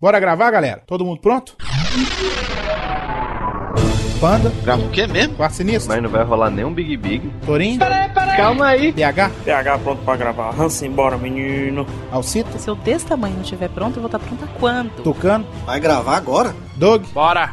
Bora gravar, galera? Todo mundo pronto? Panda, Grava o quê mesmo? Quarto Sinistro, Mas não vai rolar nenhum Big Big. Torinho, Calma aí. PH, PH pronto pra gravar. Hansen, bora, menino. Alcita, Se eu desse tamanho não estiver pronto, eu vou estar pronta quando? Tucano, Vai gravar agora? Doug, Bora.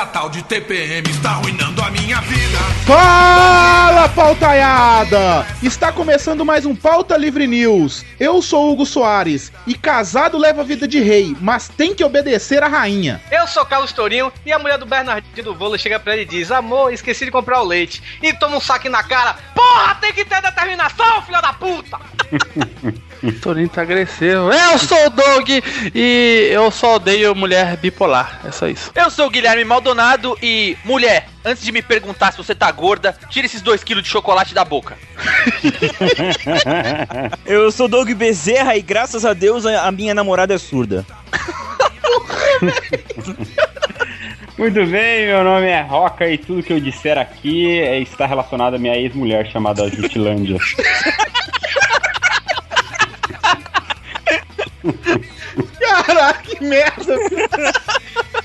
Essa tal de TPM está arruinando a minha vida. Fala, pautaiada! Está começando mais um Pauta Livre News. Eu sou Hugo Soares e casado leva vida de rei, mas tem que obedecer à rainha. Eu sou Carlos Tourinho e a mulher do Bernardinho do Vôlei chega pra ele e diz: Amor, esqueci de comprar o leite. E toma um saque na cara. Porra, tem que ter determinação, filha da puta! Torinho tá agressivo. Eu sou o Doug e eu só odeio mulher bipolar. É só isso. Eu sou o Guilherme Maldonado e, mulher, antes de me perguntar se você tá gorda, tira esses 2kg de chocolate da boca. Eu sou Doug Bezerra e graças a Deus a a minha namorada é surda. Muito bem, meu nome é Roca e tudo que eu disser aqui é- está relacionado à minha ex-mulher chamada Jutilândia. Caraca, que merda!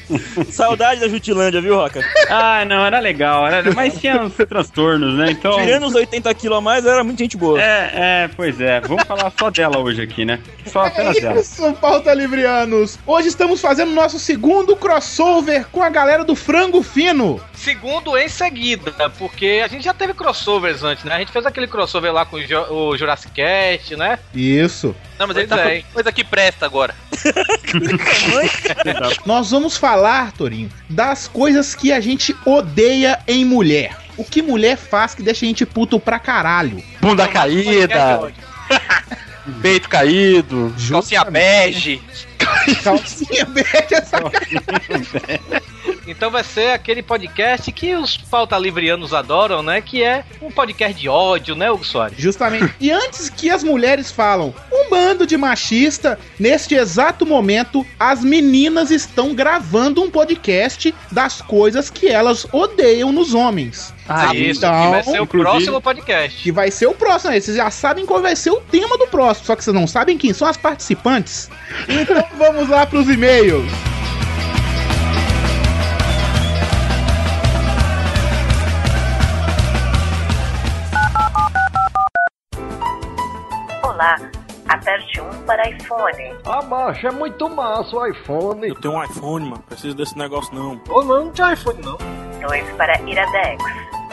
Saudade da Jutilândia, viu, Roca? ah, não, era legal, era, mas tinha uns transtornos, né? Então. Tirando os 80 quilos a mais, era muito gente boa. É, é, pois é. Vamos falar só dela hoje aqui, né? Só apenas dela. Isso, Pauta Livrianos! Hoje estamos fazendo nosso segundo crossover com a galera do Frango Fino. Segundo em seguida, porque a gente já teve crossovers antes, né? A gente fez aquele crossover lá com o, Jurassic Cast, né? Isso. Não, mas ele tá é. coisa que presta agora. Nós vamos falar, Torinho, das coisas que a gente odeia em mulher. O que mulher faz que deixa a gente puto pra caralho. Bunda caída, peito caído. Calcinha bege. Calcinha bege essa Então vai ser aquele podcast que os pauta livrianos adoram, né? Que é um podcast de ódio, né, Hugo Soares? Justamente. E antes que as mulheres falam um bando de machista, neste exato momento, as meninas estão gravando um podcast das coisas que elas odeiam nos homens. Ah, Isso, então, que vai ser o inclusive- próximo podcast. Que vai ser o próximo. né? Vocês já sabem qual vai ser o tema do próximo, só que vocês não sabem quem são as participantes. Então vamos lá pros e-mails. Olá, aperte 1 para iPhone, Ah, macho, é muito massa o iPhone. Eu tenho um iPhone, mano. Preciso desse negócio não. Ou não, não tinha iPhone, não. 2 para Iradex,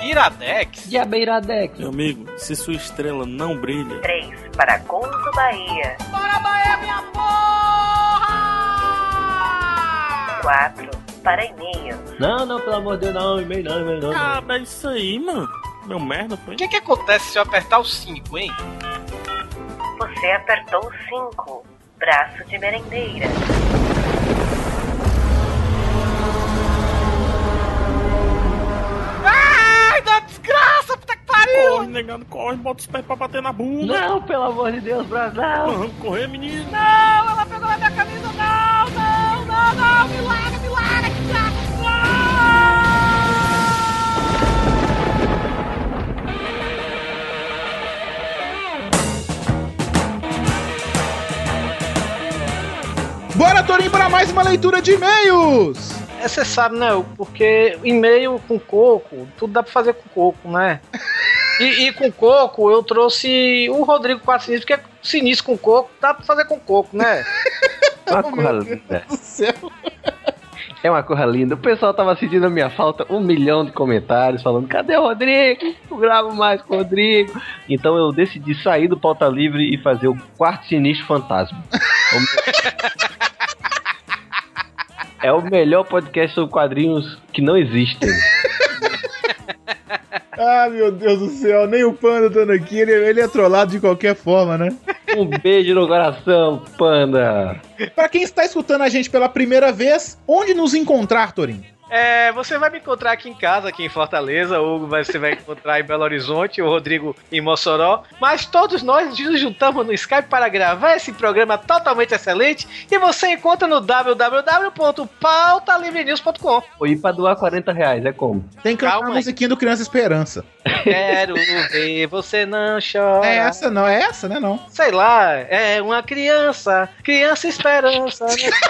Iradex? Diabeiradex. Meu amigo, se sua estrela não brilha, 3 para Gonzo Bahia, Bora, Bahia, minha porra! 4 para e-mail, Não, não, pelo amor de Deus, não. E-mail não, e-mail não. cara, é isso aí, mano. Meu merda, foi. O que que acontece se eu apertar o 5, hein? você apertou 5, braço de merendeira, Ai, da desgraça, puta que pariu! Corre, negando, corre, bota os pés pra bater na bunda. Não, pelo amor de Deus, Brasil. Vamos correr, menino. Não, ela pegou na minha camisa, não, não, não, não, me larga, me larga, que! Bora, Torinho, para mais uma leitura de e-mails. É, você sabe, né? Porque e-mail com coco, tudo dá pra fazer com coco, né? E, e com coco eu trouxe o Rodrigo 4 Sinistro, porque sinistro com coco dá pra fazer com coco, né? Uma coisa linda. É uma coisa linda. O pessoal tava sentindo a minha falta, um milhão de comentários falando: cadê o Rodrigo? Não gravo mais com o Rodrigo. Então eu decidi sair do pauta livre e fazer o quarto sinistro fantasma. É o É o melhor podcast sobre quadrinhos que não existem. Ah, meu Deus do céu, nem o Panda estando aqui, ele, ele é trollado de qualquer forma, né? Um beijo no coração, panda. Pra quem está escutando a gente pela primeira vez, onde nos encontrar, Torinho? É, você vai me encontrar aqui em casa, aqui em Fortaleza, o Hugo você vai encontrar em Belo Horizonte, o Rodrigo em Mossoró. Mas todos nós nos juntamos no Skype para gravar esse programa totalmente excelente e você encontra no www.pautalivrenews.com. Ou ir pra doar 40 reais, é como? Tem que cantar Calma a musiquinha do Criança Esperança. Quero ver você não chorar. É essa, não, é essa, né, não? Sei lá, é uma criança, criança esperança. Né? Sei lá.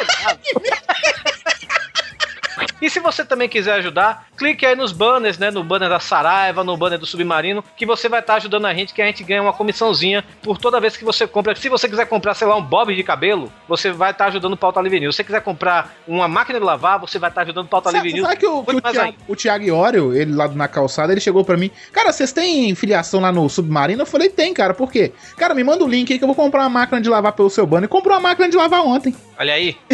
E se você também quiser ajudar, clique aí nos banners, né? No banner da Saraiva, no banner do Submarino, que você vai estar ajudando a gente, que a gente ganha uma comissãozinha por toda vez que você compra. Se você quiser comprar, sei lá, um bob de cabelo, você vai estar ajudando o Pauta Livre News. Se você quiser comprar uma máquina de lavar, você vai estar ajudando o Pauta Livre News. sabe que, o, que o, Thiago, o Thiago Iório, ele lá na calçada, ele chegou pra mim. Cara, vocês têm filiação lá no Submarino? Eu falei, tem, cara. Por quê? Cara, me manda o link aí que eu vou comprar uma máquina de lavar pelo seu banner. Comprou uma máquina de lavar ontem. Olha aí.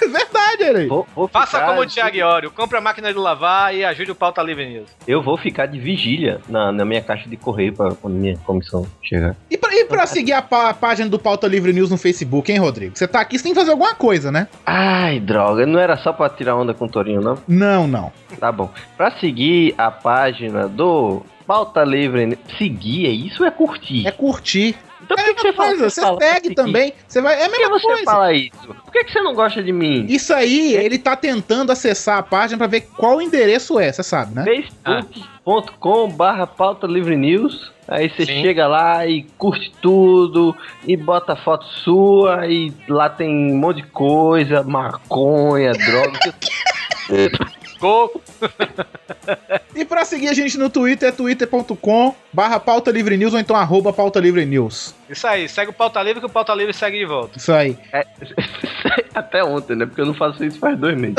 Verdade, ele. Faça como o Thiago Iório, compre a máquina de lavar e ajude o Pauta Livre News. Eu vou ficar de vigília na, na minha caixa de correio pra quando minha comissão chegar. E pra, e pra seguir a, pá- a página do Pauta Livre News no Facebook, hein, Rodrigo? Você tá aqui, você tem que fazer alguma coisa, né? Ai, droga, não era só pra tirar onda com o Torinho, não? Não, não. Tá bom. Pra seguir a página do Pauta Livre, seguir, é isso ou é curtir? É curtir. Então É a mesma coisa, você fala pra segue seguir? também. Você vai, é a Por que mesma você coisa. fala isso? Por que, que você não gosta de mim? Isso aí, ele tá tentando acessar a página pra ver qual endereço é, você sabe, né? facebook.com barra pauta livre news Aí você Sim. chega lá e curte tudo, e bota foto sua, e lá tem um monte de coisa, maconha, droga. Coco. E pra seguir a gente no Twitter é twitter.com barra pauta livre news ou então arroba pauta livre news. Isso aí, segue o Pauta Livre que o Pauta Livre segue de volta. Isso aí. É, até ontem, né? Porque eu não faço isso faz dois meses.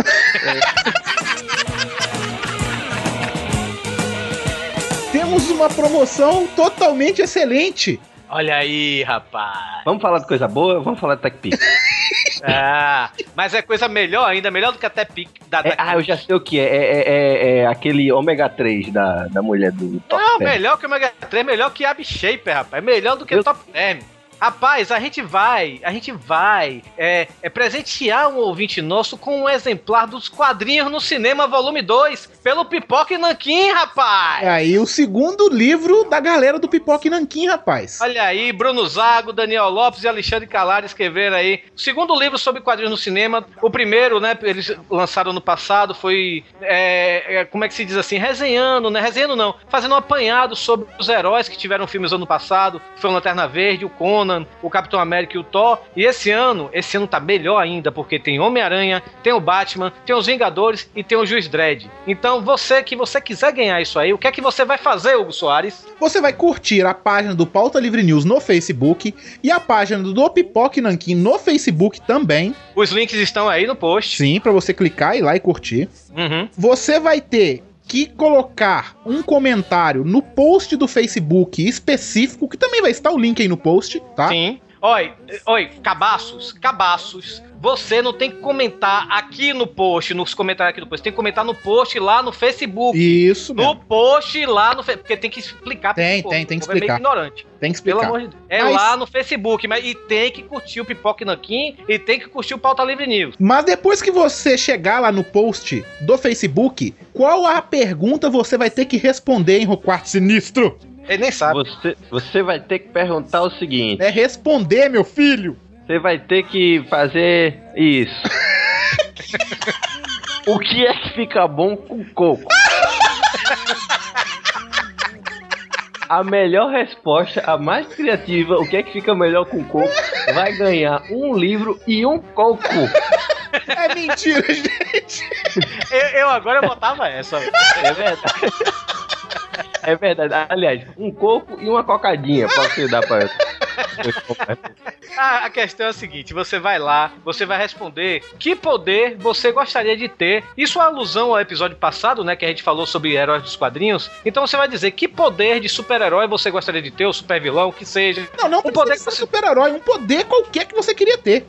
Temos uma promoção totalmente excelente. Olha aí, rapaz. Vamos falar de coisa boa? Vamos falar de TechPix. Ah, mas é coisa melhor ainda, melhor do que até pique da, da É, ah, eu já sei o que é. É, é- é- é aquele ômega 3 da, da mulher do Top Não, Term. melhor que o Mega 3, melhor que Ab Shaper, rapaz. Melhor do que o Top Term. Rapaz, a gente vai, a gente vai é, é presentear um ouvinte nosso com um exemplar dos quadrinhos no cinema volume 2, pelo Pipoca e Nanquim, rapaz! É aí o segundo livro da galera do Pipoca e Nanquim, rapaz. Olha aí, Bruno Zago, Daniel Lopes e Alexandre Calari escreveram aí. O segundo livro sobre quadrinhos no cinema. O primeiro, né, eles lançaram no passado, foi. é, é, como é que se diz assim? Resenhando, né? Resenhando não. Fazendo um apanhado sobre os heróis que tiveram filmes ano passado. Foi o Lanterna Verde, o Conan, o Capitão América e o Thor. E esse ano, esse ano tá melhor ainda, porque tem Homem-Aranha, tem o Batman, tem os Vingadores e tem o Juiz Dredd. Então, você que você quiser ganhar isso aí, o que é que você vai fazer, Hugo Soares? Você vai curtir a página do Pauta Livre News no Facebook e a página do Pipoca e Nanquim no Facebook também. Os links estão aí no post. Sim, pra você clicar e ir lá e curtir. Uhum. Você vai ter que colocar um comentário no post do Facebook específico, que também vai estar o link aí no post, tá? Sim. Oi, oi, cabaços, cabaços. Você não tem que comentar aqui no post, nos comentários aqui do post. Tem que comentar no post lá no Facebook. Isso No mesmo. post lá no Facebook. Porque tem que explicar pro Tem, povo. tem, tem que povo É meio explicar. ignorante. Tem que Pelo explicar. amor de Deus. É Mas- lá no Facebook. Mas, e tem que curtir o Pipoca e Nanquim e tem que curtir o Pauta Livre News. Mas depois que você chegar lá no post do Facebook, qual a pergunta você vai ter que responder, hein, Quarto Sinistro? Ele nem sabe. Você, você vai ter que perguntar o seguinte: É responder, meu filho. você vai ter que fazer isso. o que é que fica bom com coco? A melhor resposta, a mais criativa, o que é que fica melhor com coco, vai ganhar um livro e um coco. É mentira, gente. Eu, eu agora botava essa. É verdade. É verdade. Aliás, um coco e uma cocadinha pode ser dar pra. A, a questão é a seguinte: você vai lá, você vai responder que poder você gostaria de ter. Isso é alusão ao episódio passado, né? Que a gente falou sobre heróis dos quadrinhos. Então você vai dizer que poder de super-herói você gostaria de ter, ou super vilão, que seja. Não, não Um poder ser super-herói, um poder qualquer que você queria ter.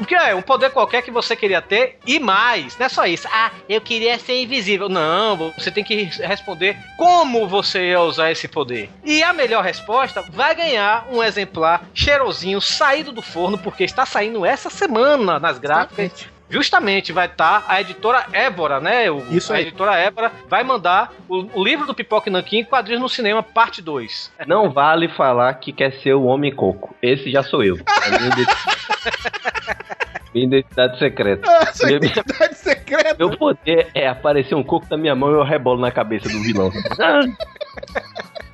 O que é? Um poder qualquer que você queria ter e mais. Não é só isso. Ah, eu queria ser invisível. Não, você tem que responder como você ia usar esse poder. E a melhor resposta vai ganhar um exemplar cheirosinho saído do forno, porque está saindo essa semana nas gráficas. Justamente vai estar a editora Évora, né? O, Isso a aí. editora Évora vai mandar o, o livro do Pipoca e Nanquim Quadrinhos no Cinema, parte 2. Não vale falar que quer ser o Homem Coco. Esse já sou eu. Minha identi- minha identidade secreta. Sua Meu- identidade secreta. Meu poder é aparecer um coco na minha mão e eu rebolo na cabeça do vilão.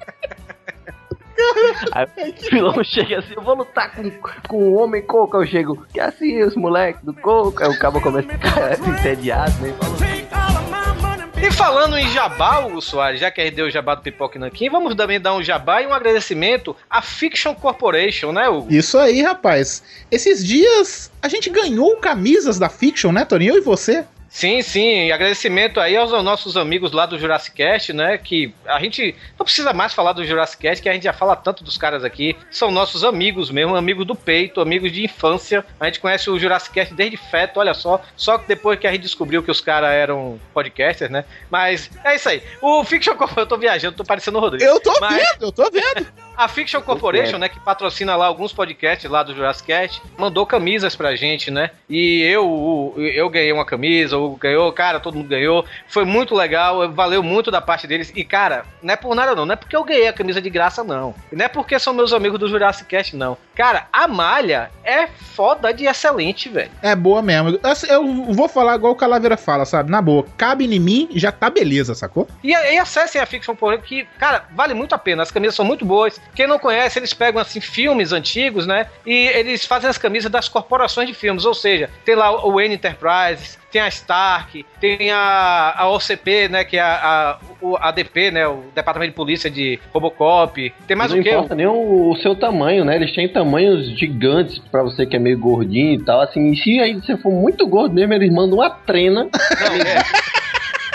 Aí o vilão chega assim, eu vou lutar com, com o homem coco. Eu chego, que assim, os moleques do coco. Aí o cabo começa a ficar entediado, né? e fala, E falando em jabá, Hugo Soares, já que a gente deu o jabá do Pipoca e Nanquim, vamos também dar um jabá e um agradecimento à Fiction Corporation, né, Hugo? Isso aí, rapaz. Esses dias a gente ganhou camisas da Fiction, né, Toninho? Eu e você. Sim, sim, e agradecimento aí aos nossos amigos lá do Jurassic Cast, né? Que a gente não precisa mais falar do Jurassic Cast, que a gente já fala tanto dos caras aqui. São nossos amigos mesmo, amigos do peito, amigos de infância. A gente conhece o Jurassic Cast desde feto, olha só. Só que depois que a gente descobriu que os caras eram podcasters, né? Mas é isso aí. O Fiction Corporation, eu tô viajando, tô parecendo o Rodrigo. Eu tô Mas- vendo, eu tô vendo. A Fiction Corporation, né, que patrocina lá alguns podcasts lá do Jurassic Cast, mandou camisas pra gente, né? E eu, eu ganhei uma camisa, ganhou, cara, todo mundo ganhou. Foi muito legal, valeu muito da parte deles. E, cara, não é por nada não, não é porque eu ganhei a camisa de graça, não. Não é porque são meus amigos do Jurassic Cast, não. Cara, a malha é foda de excelente, velho. É boa mesmo. Assim, Eu vou falar igual o Calaveira fala, sabe? Na boa. Cabe em mim, já tá beleza, sacou? E, e acessem a Fiction Corporation, que, cara, vale muito a pena. As camisas são muito boas. Quem não conhece, eles pegam, assim, filmes antigos, né? E eles fazem as camisas das corporações de filmes. Ou seja, tem lá o N Enterprises, tem a Stark, tem a, a OCP, né? Que é a, a, o ADP, né? O Departamento de Polícia de Robocop. Tem mais não o quê? importa nem o, o seu tamanho, né? Eles têm tamanhos gigantes pra você que é meio gordinho e tal. Assim, e se aí você for muito gordo mesmo, eles mandam uma trena. Não, é.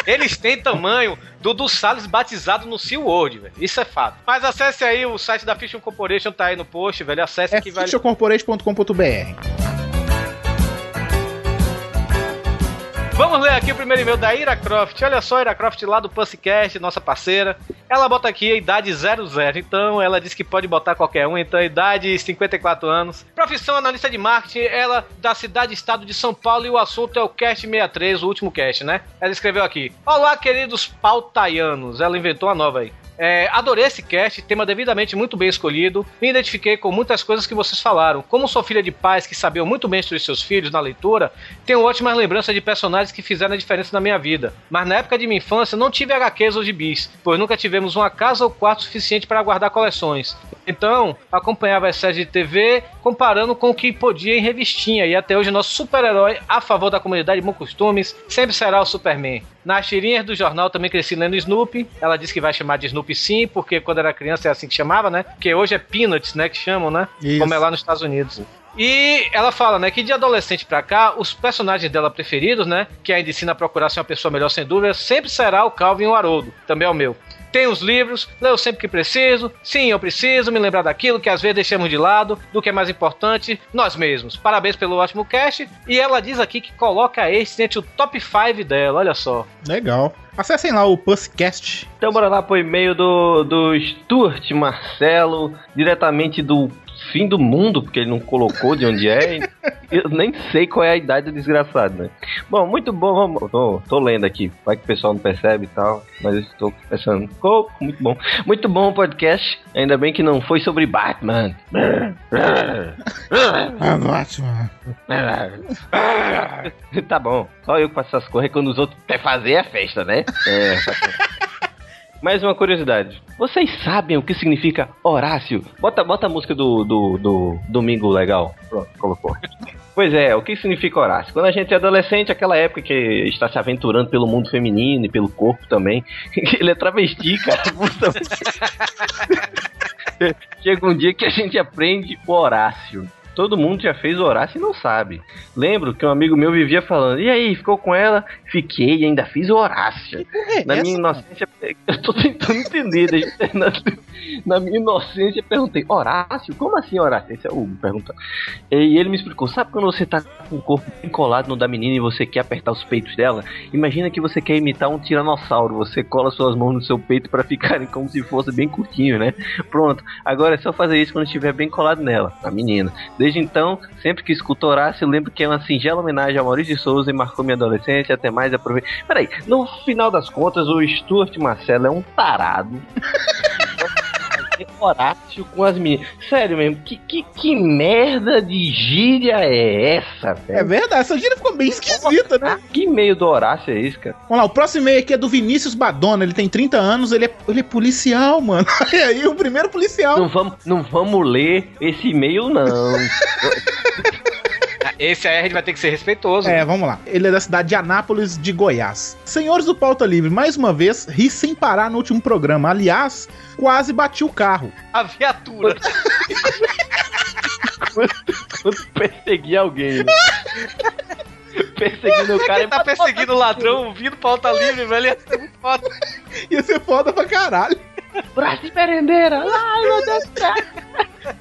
Eles têm tamanho do do Salles batizado no SeaWorld, velho. Isso é fato. Mas acesse aí o site da Fiction Corporation, tá aí no post, velho. Acesse É que vale. Vamos ler aqui o primeiro e-mail da Ira Croft. Olha só, Ira Croft lá do Pussycast, nossa parceira. Ela bota aqui a idade 00, então ela diz que pode botar qualquer um, então idade 54 anos. Profissão analista de marketing, ela da cidade e estado de São Paulo e o assunto é o Cast 63, o último cast, né? Ela escreveu aqui: Olá, queridos pautaianos. Ela inventou a nova aí. É, adorei esse cast, tema devidamente muito bem escolhido. Me identifiquei com muitas coisas que vocês falaram. Como sou filha de pais que sabiam muito bem instruir seus filhos na leitura, tenho ótimas lembranças de personagens que fizeram a diferença na minha vida. Mas na época de minha infância não tive HQs ou gibis, pois nunca tivemos uma casa ou quarto suficiente para guardar coleções. Então, acompanhava as séries de TV comparando com o que podia em revistinha. E até hoje, nosso super-herói a favor da comunidade de bons costumes sempre será o Superman. Nas tirinhas do jornal também cresci lendo Snoopy. Ela disse que vai chamar de Snoopy sim, porque quando era criança é assim que chamava, né? Porque hoje é Peanuts, né? Que chamam, né? Isso. Como é lá nos Estados Unidos. E ela fala, né, que de adolescente pra cá, os personagens dela preferidos, né, que ainda ensina a procurar ser uma pessoa melhor sem dúvida, sempre será o Calvin e o Haroldo, também é o meu. Tem os livros, leio sempre que preciso. Sim, eu preciso me lembrar daquilo que às vezes deixamos de lado, do que é mais importante, nós mesmos. Parabéns pelo ótimo cast. E ela diz aqui que coloca este entre o top 5 dela, olha só. Legal. Acessem lá o Puscast. Então bora lá pro e-mail do, do Stuart Marcelo, diretamente do fim do mundo, porque ele não colocou de onde é. Eu nem sei qual é a idade do desgraçado, né? Bom, muito bom, vamos. Tô, tô lendo aqui, vai que o pessoal não percebe e tal, mas eu estou pensando. Oh, muito bom. Muito bom o podcast. Ainda bem que não foi sobre Batman. Ah, ótimo. tá bom. Só eu que faço essas coisas quando os outros querem fazer é festa, né? É. Mais uma curiosidade. Vocês sabem o que significa Horácio? Bota, bota a música do, do, do Domingo Legal. Pronto, colocou. Pois é, o que significa Horácio? Quando a gente é adolescente, aquela época que está se aventurando pelo mundo feminino e pelo corpo também. Ele é travesti, cara. Chega um dia que a gente aprende o Horácio. Todo mundo já fez Horácio e não sabe. Lembro que um amigo meu vivia falando: E aí, ficou com ela? Fiquei e ainda fiz Horácio. É, Na essa, minha inocência, eu tô tentando entender. Na, na minha inocência, eu perguntei: Horácio? Como assim Horácio? Esse é o Hugo perguntando. E ele me explicou: Sabe quando você tá com o corpo bem colado no da menina e você quer apertar os peitos dela? Imagina que você quer imitar um tiranossauro. Você cola suas mãos no seu peito pra ficarem como se fosse bem curtinho, né? Pronto. Agora é só fazer isso quando estiver bem colado nela, a menina. Desde então, sempre que escuto Horácio, lembro que é uma singela homenagem a Maurício de Souza e marcou minha adolescência. Até mais, aproveita. Peraí, no final das contas, o Stuart Marcelo é um tarado. Horácio com as meninas. Sério mesmo, que, que, que merda de gíria é essa, velho? É verdade, essa gíria ficou bem esquisita, né? Que meio do Horácio é esse, cara? Vamos lá, o próximo e-mail aqui é do Vinícius Badona. Ele tem 30 anos, ele é, ele é policial, mano. E aí, o primeiro policial. Não vamos, não vamos ler esse e-mail, não. Esse aí a gente vai ter que ser respeitoso. É, vamos lá. Ele é da cidade de Anápolis, de Goiás. Senhores do Pauta Livre, mais uma vez, ri sem parar no último programa. Aliás, quase bati o carro. A viatura. Quando perseguir alguém. né? Perseguindo o cara Ele tá perseguindo o ladrão, vindo pra alta livre, velho. Ia ser muito foda. Ia ser foda pra caralho. Braço de merendeira. Ai, meu Deus do céu.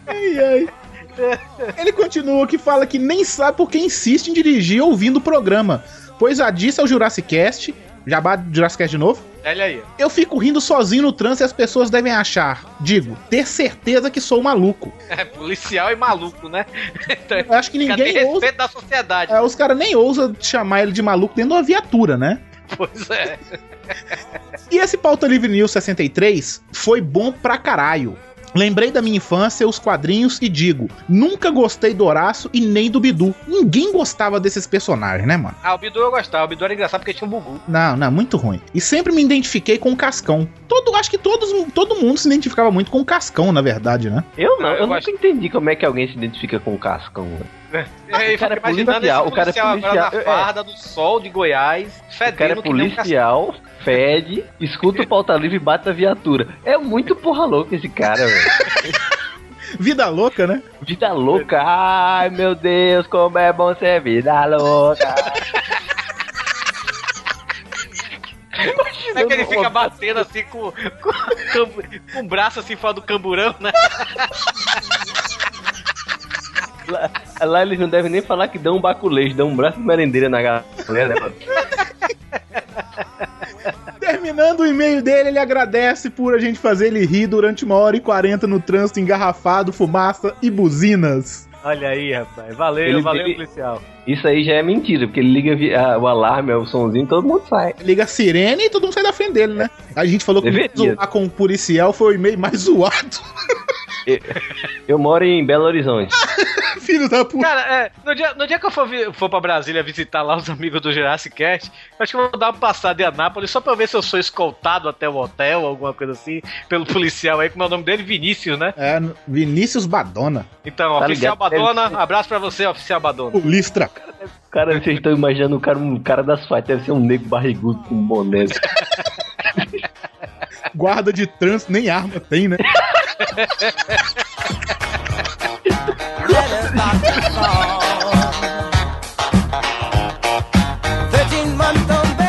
Ai, ai. Ele continua que fala que nem sabe por que insiste em dirigir ouvindo o programa, pois já disse ao Jurassic Cast, jabá Jurassic Cast de novo, Olha aí. eu fico rindo sozinho no trânsito e as pessoas devem achar, digo, ter certeza que sou maluco. É policial e maluco, né? Então, Eu acho que ninguém tem ousa, respeito da sociedade. é, os caras nem ousam chamar ele de maluco dentro de uma viatura, né? Pois é. E esse Pauta Livre News 63 foi bom pra caralho. Lembrei da minha infância, os quadrinhos e digo, nunca gostei do Horácio e nem do Bidu. Ninguém gostava desses personagens, né, mano? Ah, o Bidu eu gostava. O Bidu era engraçado porque tinha um bugu. Não, não, muito ruim. E sempre me identifiquei com o Cascão. Todo, acho que todos, todo mundo se identificava muito com o Cascão, na verdade, né? Eu não, Eu eu, gosto- nunca entendi como é que alguém se identifica com o Cascão. velho. É, o cara é policial, esse o cara é policial agora policial, na é. farda do sol de Goiás, O cara é fedendo que nem um policial, fede, escuta o pauta livre e bate a viatura. É muito porra louca esse cara, velho. Vida louca, né? Vida louca, ai meu Deus, como é bom ser vida louca. É que ele fica batendo assim com, com, com, com o braço assim fora do camburão, né? Lá, lá eles não devem nem falar que dão um baculejo, dão um braço de merendeira na galera. né, mano? Terminando o e-mail dele, ele agradece por a gente fazer ele rir durante uma hora e quarenta no trânsito engarrafado, fumaça e buzinas. Olha aí, rapaz. Valeu, Ele- valeu, ele- policial. Isso aí já é mentira, porque ele liga a- o alarme, o somzinho, todo mundo sai. Liga a sirene e todo mundo sai da frente dele, né? A gente falou que Deveria. zoar com o policial foi o e-mail mais zoado. Eu moro em Belo Horizonte. Filho da puta. Cara, é, no, dia, no dia que eu for, for pra Brasília visitar lá os amigos do Jurassic Cast, eu acho que eu vou dar uma passada em Anápolis só pra ver se eu sou escoltado até o hotel, alguma coisa assim, pelo policial aí, como é o nome dele? Vinícius, né? É, Vinícius Badona. Então, Tá oficial ligado? Badona, Deve abraço pra você, oficial Badona. O Listra. Cara, vocês estão imaginando um cara, um cara das fights, deve ser um negro barrigudo com um boné. Guarda de trânsito, nem arma tem, né?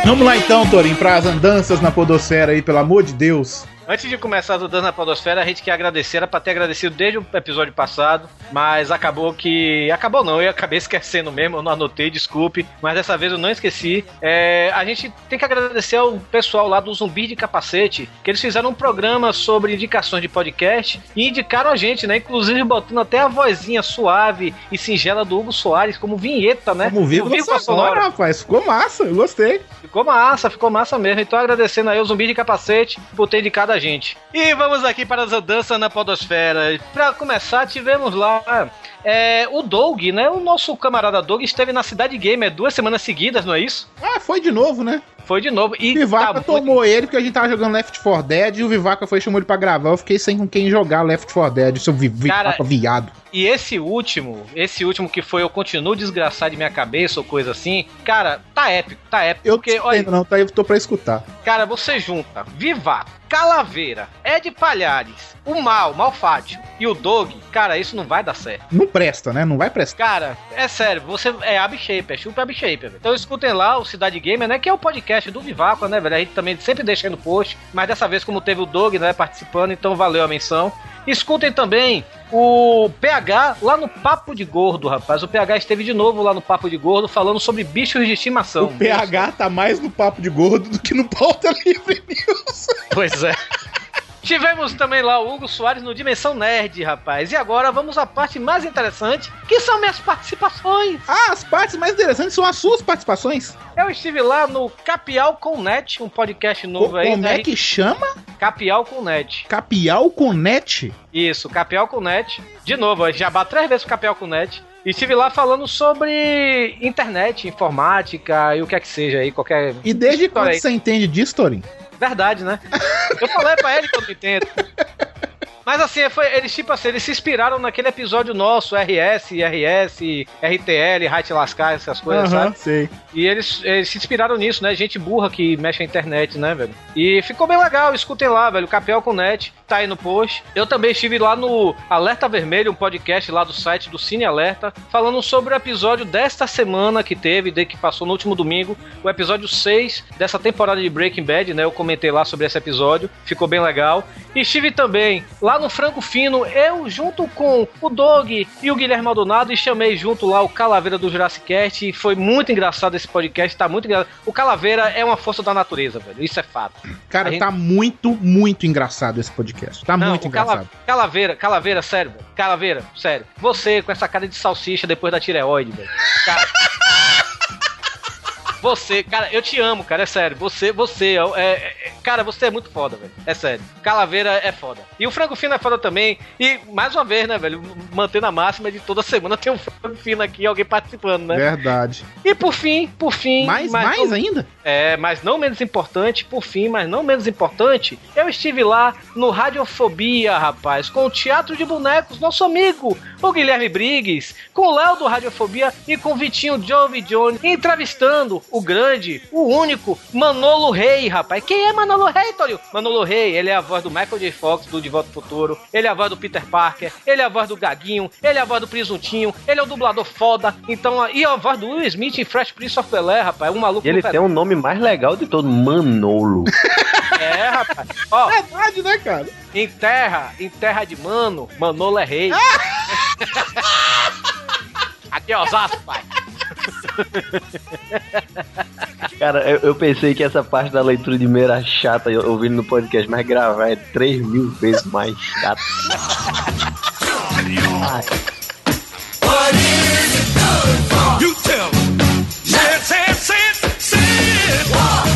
Vamos lá então, Torinho, para as andanças na podosfera aí, pelo amor de Deus. Antes de começar o Dando na Podosfera, a gente quer agradecer, era pra ter agradecido desde o episódio passado, mas acabou que. Acabou não, eu acabei esquecendo mesmo, eu não anotei, desculpe, mas dessa vez eu não esqueci. É, a gente tem que agradecer ao pessoal lá do Zumbi de Capacete, que eles fizeram um programa sobre indicações de podcast e indicaram a gente, né? Inclusive botando até a vozinha suave e singela do Hugo Soares como vinheta, né? Como vivo vírgula nessa hora, rapaz. Ficou massa, eu gostei. Ficou massa, ficou massa mesmo. Então agradecendo aí o Zumbi de Capacete por ter indicado a gente. E vamos aqui para as andanças na podosfera. Para começar, tivemos lá é, o Doug, né? O nosso camarada Doug esteve na Cidade Gamer duas semanas seguidas, não é isso? Ah, foi de novo, né? Foi de novo. E O Vivaca tá tomou ele porque a gente tava jogando Left 4 Dead e o Vivaca foi e chamou ele pra gravar. Eu fiquei sem com quem jogar Left 4 Dead, seu vi Cara, Vivaca viado. E esse último, esse último que foi Eu Continuo Desgraçado de Minha Cabeça ou coisa assim, cara, tá épico, tá épico. Eu porque, não olha, entendo não, tá aí, tô pra escutar. cara, você junta Vivaco, Calaveira, Ed Palhares, o Mal, Malfátio e o Dog, cara, isso não vai dar certo. Não presta, né? Não vai prestar. Cara, é sério, você é Abshaper, chupa Abshaper, velho. Então escutem lá o Cidade Gamer, né? Que é o podcast do Vivaco, né, velho? A gente também sempre deixa aí no post, mas dessa vez, como teve o Dog, né, participando, então valeu a menção. Escutem também o PH lá no Papo de Gordo, rapaz. O PH esteve de novo lá no Papo de Gordo falando sobre bichos de estimação. O PH tá mais no papo de gordo do que no pauta livre news. Pois é. Tivemos também lá o Hugo Soares no Dimensão Nerd, rapaz. E agora vamos à parte mais interessante, que são minhas participações. Ah, as partes mais interessantes são as suas participações. Eu estive lá no Capial com Net, um podcast novo Co- aí. como né? é que chama? Capial com Net. Capial com net? Isso, Capial com Net. De novo, já bate três vezes o Capial com Net. E estive lá falando sobre internet, informática e o que é que seja aí, qualquer. E desde quando aí. você entende disso, Torin? Verdade, né? Eu falei pra ele que eu não entendo. Mas assim, foi, eles tipo assim, eles se inspiraram naquele episódio nosso, RS, RS, RTL, Right Lascar, essas coisas, Aham, sabe? sei. E eles, eles se inspiraram nisso, né? Gente burra que mexe na internet, né, velho? E ficou bem legal, escutem lá, velho. Capel com Net, tá aí no post. Eu também estive lá no Alerta Vermelho, um podcast lá do site do Cine Alerta, falando sobre o episódio desta semana que teve, de que passou no último domingo, o episódio 6 dessa temporada de Breaking Bad, né? Eu comentei lá sobre esse episódio, ficou bem legal. E estive também lá no Franco Fino, eu junto com o Dog e o Guilherme Maldonado, e chamei junto lá o Calaveira do Jurassic Cast, e foi muito engraçado esse podcast, tá muito engraçado. O Calaveira é uma força da natureza, velho, isso é fato. Cara, gente- tá muito, muito engraçado esse podcast. Tá Não, muito engraçado. Calaveira, Calaveira, sério, velho. Calaveira, sério. Você com essa cara de salsicha depois da tireoide, velho. Cara. Você, cara, eu te amo, cara, é sério. Você, você, é, é- cara, você é muito foda, velho. É sério. Calaveira é foda. E o Franco Fino é foda também. E, mais uma vez, né, velho, mantendo a máxima de toda semana tem um Franco Fino aqui, alguém participando, né? Verdade. E por fim, por fim. Mais, mais não- ainda? é, mas não menos importante, por fim, mas não menos importante, eu estive lá no Radiofobia, rapaz, com o Teatro de Bonecos, nosso amigo, o Guilherme Briggs, com o Léo do Radiofobia e com o Vitinho Jovi Jones, entrevistando o grande, o único Manolo Rey, rapaz. Quem é Manolo Rey, Torio? Manolo Rey, ele é a voz do Michael J. Fox, do De Volta ao Futuro, ele é a voz do Peter Parker, ele é a voz do Gaguinho, ele é a voz do Presuntinho, ele é o dublador foda, então, e a voz do Will Smith em Fresh Prince of Bel-Air, rapaz, um maluco E ele tem um nome mais legal de todo, Manolo. é, rapaz. Ó, Verdade, né, cara? Em terra, em terra de mano, Manolo é rei. Aqui é Osasco, pai. Cara, eu, eu pensei que essa parte da leitura de e-mail era chata eu- ouvindo no podcast, mas gravar é 3 mil vezes mais chato. You tell me. Say it, say it, say it, say it.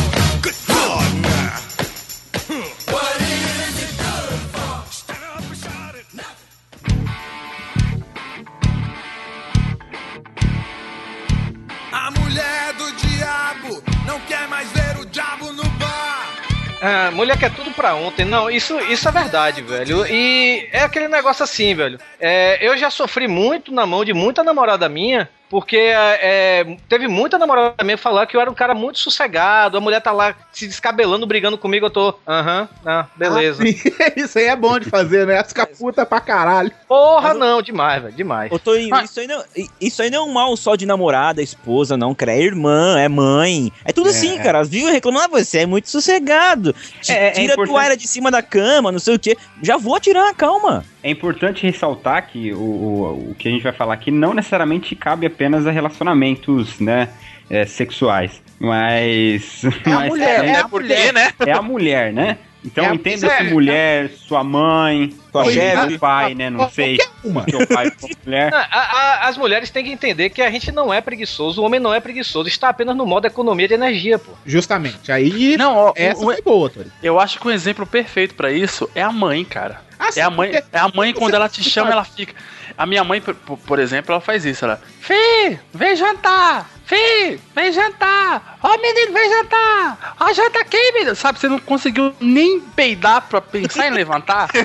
Ah, mulher quer tudo pra ontem. Não, isso, isso é verdade, velho. E é aquele negócio assim, velho. É, eu já sofri muito na mão de muita namorada minha. Porque é, teve muita namorada minha falar que eu era um cara muito sossegado. A mulher tá lá se descabelando, brigando comigo. Eu tô, aham, ah, beleza. Isso aí é bom de fazer, né? Fica puta pra caralho. Porra, não, demais, velho, demais. Ô, Torinho, isso, aí não, isso aí não é um mal só de namorada, esposa, não, cara. É irmã, é mãe. É tudo É, assim, é. cara. Viu? Reclamando, ah, você é muito sossegado. Ti- É, é Tira a importante- toalha de cima da cama, não sei o quê. Já vou tirar, calma. É importante ressaltar que o, o, o que a gente vai falar aqui não necessariamente cabe apenas a relacionamentos, né, é, sexuais, mas... É a mas mulher, é a mulher. né? É a mulher, né? Então É a- entenda é- se mulher, sua mãe, seu chefe. pai, né, não sei, uma. seu pai, sua mulher... Ah, a- a- as mulheres têm que entender que a gente não é preguiçoso, o homem não é preguiçoso, está apenas no modo economia de energia, pô. Justamente. Aí, Não, ó, essa o- foi boa, Tori. eu acho que um exemplo perfeito pra isso é a mãe, cara. É a mãe, é a mãe quando ela te chama, ela fica. A minha mãe, por, por exemplo, ela faz isso, ela. Fê, vem jantar! Fi, vem jantar! Ó, menino, vem jantar! Ó, janta aqui, menino! Sabe, você não conseguiu nem peidar pra pensar em levantar?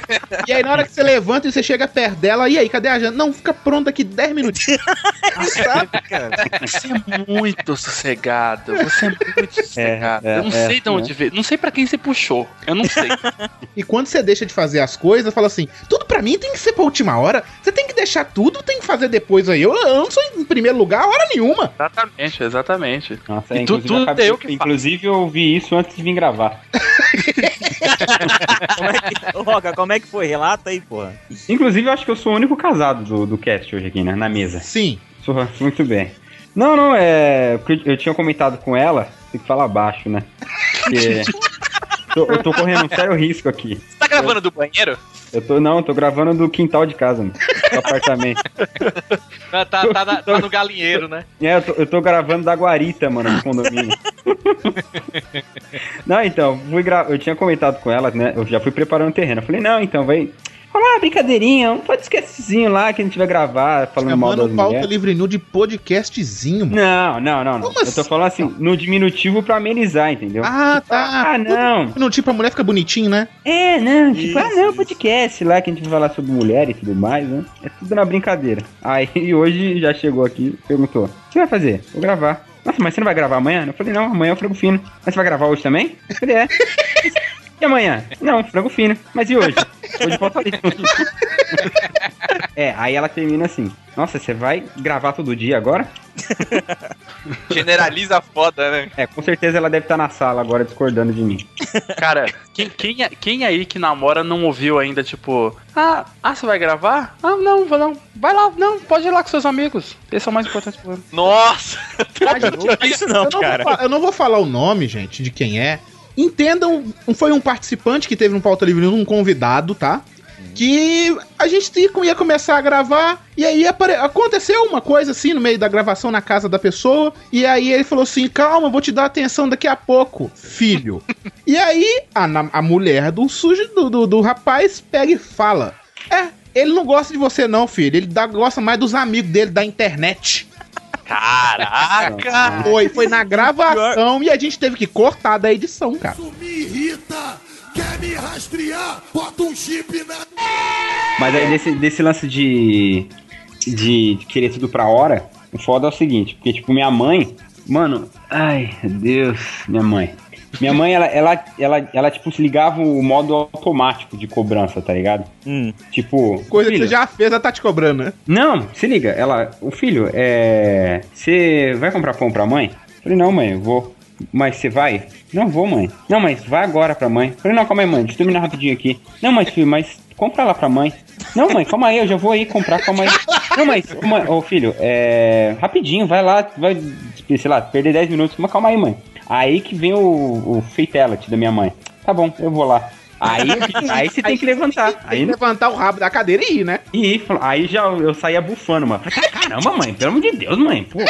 E aí, na hora que você levanta e você chega perto dela, e aí, cadê a janta? Não, fica pronto aqui 10 minutinhos. Sabe, cara? Você é muito sossegado. Você é muito sossegado. é, eu não é, sei de onde é. veio. Não sei pra quem você puxou. Eu não sei. E quando você deixa de fazer as coisas, fala assim: tudo pra mim tem que ser pra última hora. Você tem que deixar tudo, tem que fazer depois aí. Eu, eu não sou em primeiro lugar hora nenhuma. exatamente, exatamente. Nossa, E é, tu- inclusive, tudo acabei- eu que inclusive eu ouvi isso antes de vir gravar. Como é que, Ô, Roca, como é que foi? Relata aí, porra. Inclusive, eu acho que eu sou o único casado do, do cast hoje aqui, né? Na mesa. Sim. Sou, muito bem. Não, não, é. porque Eu tinha comentado com ela, tem que falar baixo, né? Porque tô- eu tô correndo um sério risco aqui. Você tá gravando do banheiro? Eu tô, não, eu tô gravando do quintal de casa, mano, do apartamento. Tá, tá, tá na- tá no galinheiro, né? É, eu tô, eu tô gravando da guarita, mano, do condomínio. não, então, fui gra... eu tinha comentado com ela, né? Eu já fui preparando o terreno. Eu falei, não, então, vai rolar uma brincadeirinha, um podcastzinho lá que a gente vai gravar falando mal Chamando das o Pauta mulheres. Livre Nu de podcastzinho, mano. Não, não, não, não. Como Eu tô assim? falando assim, no diminutivo pra amenizar, entendeu? Ah, tá. Ah, não. Não, tipo, a mulher fica bonitinho, né? É, não, tipo, Isso, ah, não, podcast lá que a gente vai falar sobre mulher e tudo mais, né? É tudo na brincadeira. Aí hoje já chegou aqui, perguntou: O que você vai fazer? Vou gravar. Nossa, mas você não vai gravar amanhã? Eu falei: Não, amanhã é o frango fino. Mas você vai gravar hoje também? Eu falei: É. E amanhã? Não, frango fino. Mas e hoje? Hoje falta ali. É, aí ela termina assim: Nossa, você vai gravar todo dia agora? Generaliza foda, né? É, com certeza ela deve estar na sala agora discordando de mim. Cara, quem, quem, quem aí que namora não ouviu ainda, tipo, ah, ah, você vai gravar? Ah, não, vou não. Vai lá, não, pode ir lá com seus amigos. Esse é o mais importante pro ano. Nossa! Ah, Isso não, eu, não cara. Vou, eu não vou falar o nome, gente, de quem é. Entendam, foi um participante que teve no Pauta Livre, um convidado, tá? Que a gente ia- começar a gravar, e aí aconteceu uma coisa assim no meio da gravação na casa da pessoa, e aí ele falou assim: calma, vou te dar atenção daqui a pouco, filho. e aí a, a mulher do sujo do, do, do rapaz pega e fala: É, ele não gosta de você, não, filho. Ele dá- gosta mais dos amigos dele da internet. Caraca! Foi, foi na gravação e a gente teve que cortar da edição, cara. Me irrita, quer me rastrear, bota um chip na. Mas aí desse, desse lance de, de querer tudo pra hora, o foda é o seguinte, porque tipo, minha mãe, mano, ai, Deus, minha mãe. Minha mãe, ela, ela, ela, ela, tipo, se ligava o modo automático de cobrança, tá ligado? Hum. Tipo. Coisa que filho, você já fez, ela tá te cobrando, né? Não, se liga, ela, o filho, é. Você vai comprar pão pra mãe? Eu Falei, não, mãe, eu vou. Mas você vai? Não vou, mãe. Não, mas vai agora pra mãe. Eu Falei, não, calma aí, mãe, deixa eu terminar rapidinho aqui. Não, mas filho, mas compra lá pra mãe. Não, mãe, calma aí, eu já vou aí comprar, calma aí. Não, mas, ô, mãe, ô filho, é. Rapidinho, vai lá, vai, sei lá, perder 10 minutos. Mas calma aí, mãe. Aí que vem o, o fatality da minha mãe. Tá bom, eu vou lá. Aí, aí você tem que levantar. Tem Aí que levantar o rabo da cadeira e ir, né? e aí, aí já eu saía bufando, mano. Falei, Caramba, mãe, pelo amor de Deus, mãe. Pô.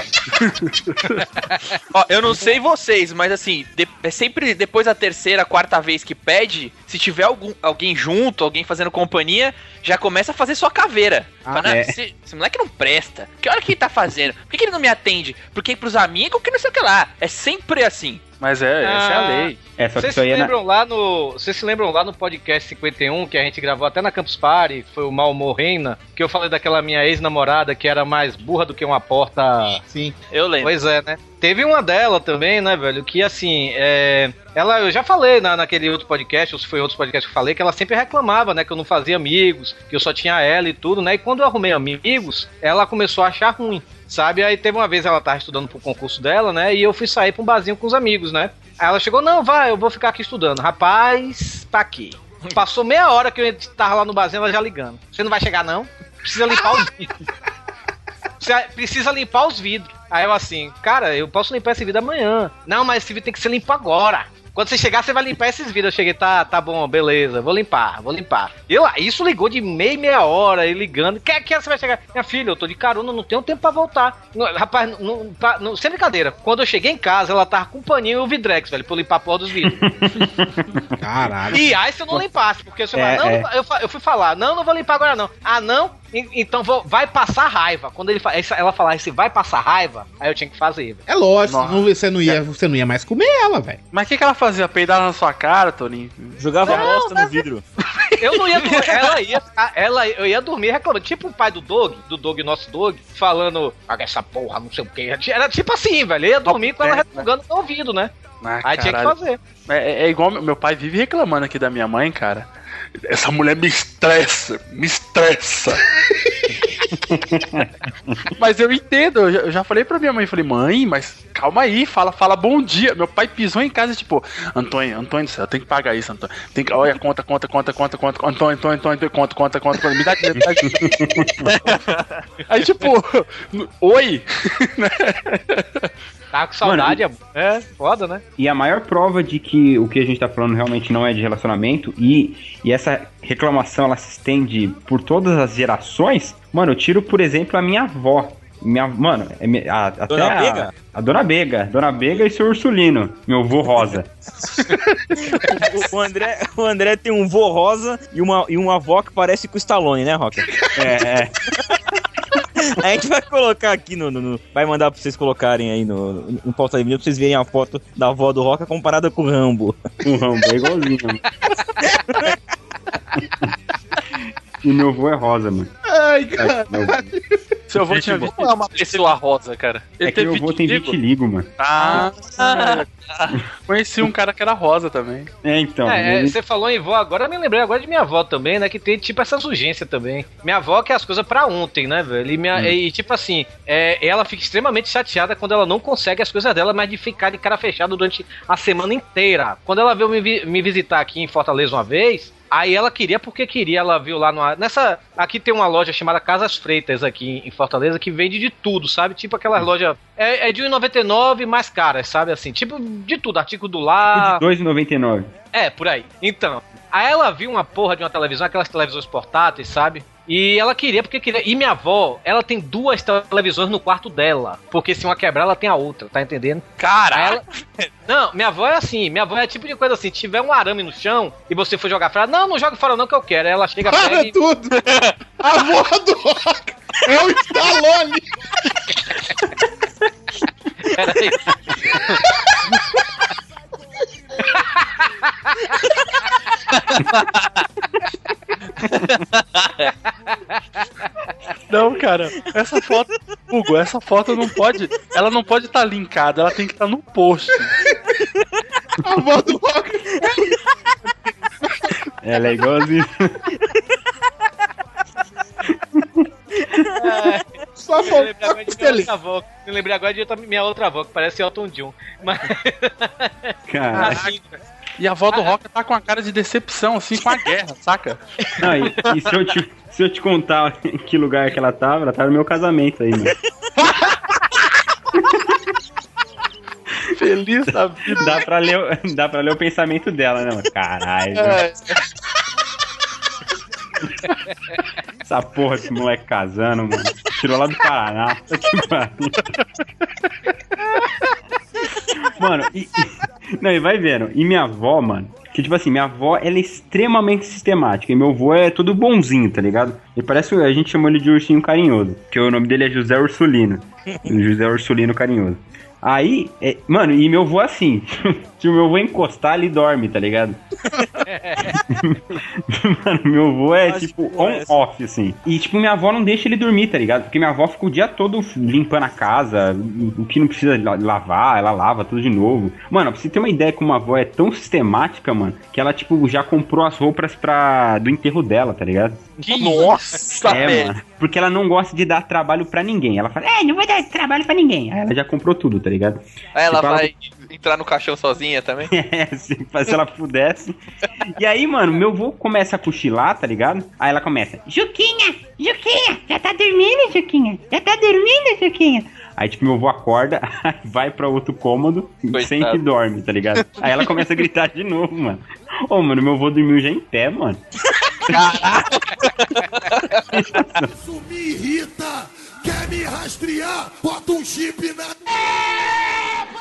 Ó, eu não sei vocês, mas assim, de- é sempre depois da terceira, quarta vez que pede, se tiver algum, alguém junto, alguém fazendo companhia, já começa a fazer sua caveira. Ah, Fala, "Não, é. esse, esse moleque não presta. Que hora que ele tá fazendo? Por que, que ele não me atende? Porque pros amigos que não sei o que lá. É sempre assim. Mas é, essa é a Ah. lei. É, só que Vocês isso se é na... lembram lá no. Vocês se lembram lá no podcast 51 que a gente gravou até na Campus Party, foi o Malmor Reina, que eu falei daquela minha ex-namorada que era mais burra do que uma porta. Sim. Eu lembro. Pois é, né? Teve uma dela também, né, velho? Que assim, é... ela, eu já falei na, naquele outro podcast, ou se foi outros podcasts que eu falei, que ela sempre reclamava, né? Que eu não fazia amigos, que eu só tinha ela e tudo, né? E quando eu arrumei amigos, ela começou a achar ruim, sabe? Aí teve uma vez ela tava estudando pro concurso dela, né? E eu fui sair pra um barzinho com os amigos, né? Aí ela chegou, não, vai, eu vou ficar aqui estudando. Rapaz, tá aqui. Passou meia hora que eu tava lá no barzinho, ela já ligando. Você não vai chegar, não? Precisa limpar os vidros. Precisa limpar os vidros. Aí eu assim, cara, eu posso limpar esse vidro amanhã. Não, mas esse vidro tem que ser limpo agora. Quando você chegar, você vai limpar esses vidros. Eu cheguei, tá, tá bom, beleza, vou limpar, vou limpar. E lá, isso ligou de meia, meia hora, e ligando. Que que você vai chegar? Minha filha, eu tô de carona, não tenho tempo pra voltar. Não, rapaz, não, pra- não- sem brincadeira. Quando eu cheguei em casa, ela tava com um paninho e o vidrex, velho, pra eu limpar a porra dos vidros. Caralho. E aí se eu não limpasse, porque você É, fala, não, é. eu, eu fui falar, não, não vou limpar agora não. Ah, não? En- Então vou- vai passar raiva. Quando ele ela falasse vai passar raiva, aí eu tinha que fazer. velho. É lógico, não- você, não ia, você não ia mais comer ela, velho. Mas o que, que ela fazia? Peidar na sua cara, Toninho? Jogava bosta no vidro. Eu não ia dormir, ela ia ela, eu ia dormir reclamando. Tipo o pai do Dog, do Dog, nosso Dog, falando, paga essa porra, não sei o que. Era tipo assim, velho. Eu ia dormir com ela resmungando no ouvido, né? Ah, Aí tinha que caralho. fazer. É, é igual meu meu pai vive reclamando aqui da minha mãe, cara. Essa mulher me estressa, me estressa. mas eu entendo, eu já, eu falei pra minha mãe, falei, mãe, mas calma aí, fala, fala bom dia. Meu pai pisou em casa, tipo, Antônio, Antônio do céu, tem que pagar isso, Antônio. Tem que, olha, conta, conta, conta, conta, conta, Antônio, Antônio, Antônio, Antônio, conta, conta, conta, conta, me dá dinheiro, me dá dinheiro. Aí, tipo, oi. Tá com saudade, é, é foda, né? E a maior prova de que o que a gente tá falando realmente não é de relacionamento e, e essa reclamação ela se estende por todas as gerações, mano, eu tiro, por exemplo, a minha avó. Minha, mano, é a, até Dona a, Bega? a Dona Bega, Dona Bega e seu Ursulino, meu vô rosa. O, o André, o André tem um vô rosa e uma, e uma avó que parece com o Stallone, né, Rocker? É, é. A gente vai colocar aqui no, no- no- Vai mandar pra vocês colocarem aí no, no, no pauta livre pra vocês verem a foto da avó do Roca comparada com o Rambo. O Rambo é igualzinho. E meu vô é rosa, mano. Ai, É, cara. Seu avô tinha Não é uma pessoa rosa, cara. Ele é que meu teve vô tem vitiligo? mano. Ah, conheci um cara que era rosa também. É, então. É, ele- você falou em vó agora, eu me lembrei agora de minha avó também, né? Que tem tipo essa urgência também. Minha avó quer as coisas pra ontem, né, velho? E, minha- e, tipo assim, é, ela fica extremamente chateada quando ela não consegue as coisas dela, mas de ficar de cara fechada durante a semana inteira. Quando ela veio me, vi- me visitar aqui em Fortaleza uma vez. Aí ela queria porque queria, ela viu lá numa, nessa, aqui tem uma loja chamada Casas Freitas aqui em Fortaleza que vende de tudo, sabe? Tipo aquelas lojas é, é de 1,99 mais caras, sabe assim? Tipo de tudo, artigo do lar, R$ 2,99. é, por aí. Então, aí ela viu uma porra de uma televisão, aquelas televisões portáteis, sabe? E ela queria, porque queria. E minha avó, ela tem duas televisões no quarto dela. Porque se uma quebrar, ela tem a outra, tá entendendo? Aí ela- Não, minha avó é assim. Minha avó é tipo de coisa assim: se tiver um arame no chão e você for jogar fora, não, não joga fora não que eu quero. Aí ela chega pega Para e. tudo! A avó do Rock é o Stallone! Peraí. Não, cara, essa foto, Hugo, essa foto não pode, ela não pode estar linkada, ela tem que estar no post. A avó do Rock. Ela é igualzinho. Só Eu lembrei agora de minha outra avó. Eu lembrei agora de outra- minha outra avó, que parece Elton John. Mas. Cara. E a avó do Rock tá com a cara de decepção, assim, com a guerra, saca? Não, e, e se, eu te, se eu te contar em que lugar que ela tava, ela tava no meu casamento aí, mano. Feliz da vida. Dá pra ler, o- dá pra ler o pensamento dela, né, mano? Caralho. É. Essa porra desse moleque casando, mano. Tirou lá do Paraná. Que pariu. Mano, e, e- Não, e vai vendo. E minha avó, mano. Que tipo assim, minha avó, ela é extremamente sistemática. E meu avô é todo bonzinho, tá ligado? E parece a gente chamou ele de ursinho carinhoso. Que o nome dele é José Ursulino. José Ursulino carinhoso. Aí, é, mano, e meu avô é assim. Se o meu avô encostar, ele dorme, tá ligado? Mano, meu avô é tipo on-off, assim. E tipo, minha avó não deixa ele dormir, tá ligado? Porque minha avó fica o dia todo limpando a casa, o que não precisa la- lavar, ela lava tudo de novo. Mano, pra você ter uma ideia que uma avó é tão sistemática, mano, que ela, tipo, já comprou as roupas pra... do enterro dela, tá ligado? Que Nossa, é, velho. mano. Porque ela não gosta de dar trabalho pra ninguém. Ela fala, é, não vou dar trabalho pra ninguém. Aí ela já comprou tudo, tá ligado? Aí ela Tipo, ela- vai entrar no caixão sozinha também? É, se, se ela pudesse. E aí, mano, meu avô começa a cochilar, tá ligado? Aí ela começa, Juquinha, Juquinha, já tá dormindo, Juquinha? Já tá dormindo, Juquinha? Aí, tipo, meu avô acorda, vai pra outro cômodo, Coitado. sente e dorme, tá ligado? Aí ela começa a gritar de novo, mano. Ô, mano, meu avô dormiu já em pé, mano. Isso me irrita! Quer me rastrear? Bota um chip na.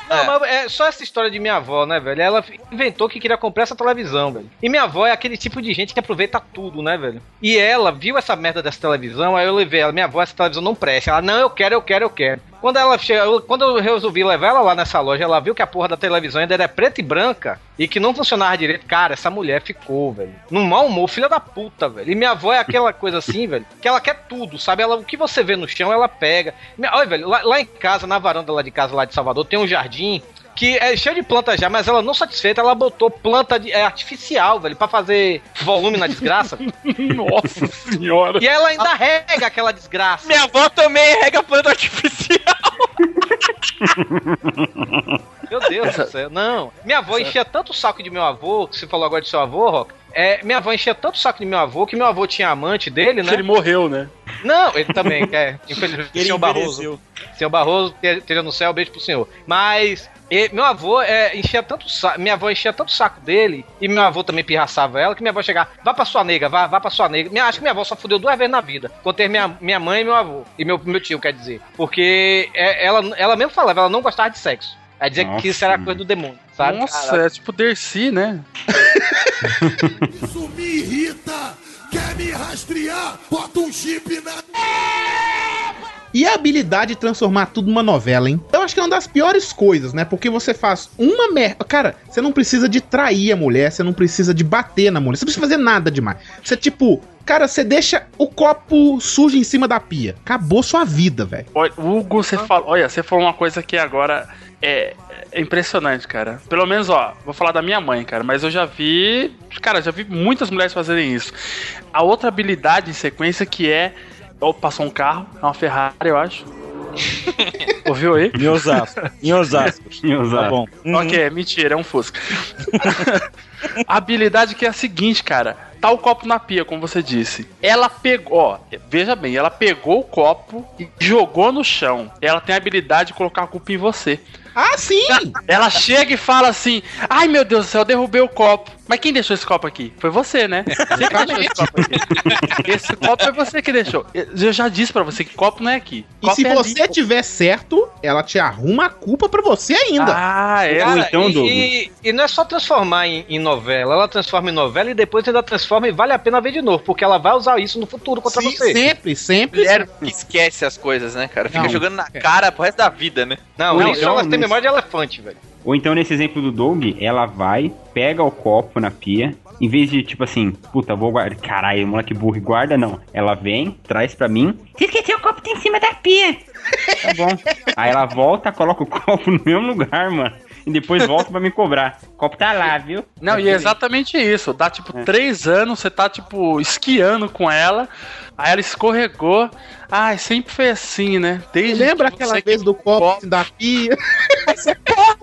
Não, mas é só essa história de minha avó, né, velho? Ela inventou que queria comprar essa televisão, velho. E minha avó é aquele tipo de gente que aproveita tudo, né, velho? E ela viu essa merda dessa televisão, aí eu levei ela, minha avó, essa televisão não presta. Ela, não, eu quero, eu quero, eu quero. Quando ela chega, eu- quando eu resolvi levar ela lá nessa loja, ela viu que a porra da televisão ainda era preta e branca e que não funcionava direito. Cara, essa mulher ficou, velho. Num mau humor, filha da puta, velho. E minha avó é aquela coisa assim, velho, que ela quer tudo, sabe? Ela, o que você vê no chão, ela pega. Olha, velho, lá, lá em casa, na varanda lá de casa, lá de Salvador, tem um jardim que é cheio de planta já, mas ela não satisfeita, ela botou planta de- é, artificial, velho, pra fazer volume na desgraça. Nossa senhora. E ela ainda rega aquela desgraça. Minha avó também rega planta artificial. Meu Deus do céu. Não. Minha avó enchia tanto o saco de meu avô, que você falou agora de seu avô, Rock. É, minha avó enchia tanto o saco de meu avô que meu avô tinha amante dele, né? Que ele morreu, né? Não, ele também, é. Infelizmente, Ele senhor Barroso. Senhor Barroso, te- esteja no céu, beijo pro senhor. Mas. e- meu avô é, enchia tanto o saco, minha avó enchia tanto o saco dele, e meu avô também pirraçava ela, que minha avó chegava, vá pra sua nega, vá, vá pra sua nega. Minha, acho que minha avó só fudeu duas vezes na vida. Contei minha, minha mãe e meu avô. E meu, meu tio, quer dizer. Porque é, ela, ela mesmo falava, ela não gostava de sexo. Aí dizia que isso era coisa do demônio, sabe? Nossa, Caralho. é tipo Dercy, né? Isso me irrita! Quer me rastrear? Bota um chip na. E a habilidade de transformar tudo numa novela, hein? Eu acho que é uma das piores coisas, né? Porque você faz uma merda. Cara, você não precisa de trair a mulher, você não precisa de bater na mulher, você não precisa fazer nada demais. Você, tipo, cara, você deixa o copo sujo em cima da pia. Acabou sua vida, velho. Olha, Hugo, você fala, olha, você falou uma coisa que agora é, é impressionante, cara. Pelo menos, ó, vou falar da minha mãe, cara, mas eu já vi, cara, já vi muitas mulheres fazerem isso. A outra habilidade em sequência que é, ó, passou um carro, é uma Ferrari, eu acho. Ouviu aí? Em Osasco. Em Osasco. Em Osasco. Tá bom. Uhum. Ok, é mentira, é um Fusca. a habilidade que é a seguinte, cara. Tá o copo na pia, como você disse. Ela pegou, ó, veja bem, ela pegou o copo e jogou no chão. Ela tem a habilidade de colocar a culpa em você. Ah, sim! Ela chega e fala assim: Ai meu Deus do céu, eu derrubei o copo. Mas quem deixou esse copo aqui? Foi você, né? Você que deixou esse copo aqui. Esse copo é você que deixou. Eu já disse pra você que copo não é aqui. E Copo se é você ali. tiver certo, ela te arruma a culpa pra você ainda. Ah, é. Cara, então, e, Douglas. e, e não é só transformar em, em novela, ela transforma em novela e depois ainda transforma e vale a pena ver de novo, porque ela vai usar isso no futuro contra Sim, você. sempre, sempre. Mulher que esquece as coisas, né, cara? Fica Não, jogando na cara pro resto da vida, né? Não, Não, isso não, elas têm mas- memória de elefante, velho. Ou então, nesse exemplo do Doug, ela vai, pega o copo na pia, em vez de, tipo assim, puta, vou guardar. Caralho, moleque burro, e guarda não. Ela vem, traz pra mim. Você esqueceu o copo tá em cima da pia. Tá bom. Aí ela volta, coloca o copo no mesmo lugar, mano. E depois volta pra me cobrar. O copo tá lá, viu? Não, e é exatamente isso. Dá tipo três anos, você tá tipo esquiando com ela, aí ela escorregou. Ai, sempre foi assim, né? Desde Lembra que aquela vez do copo da pia?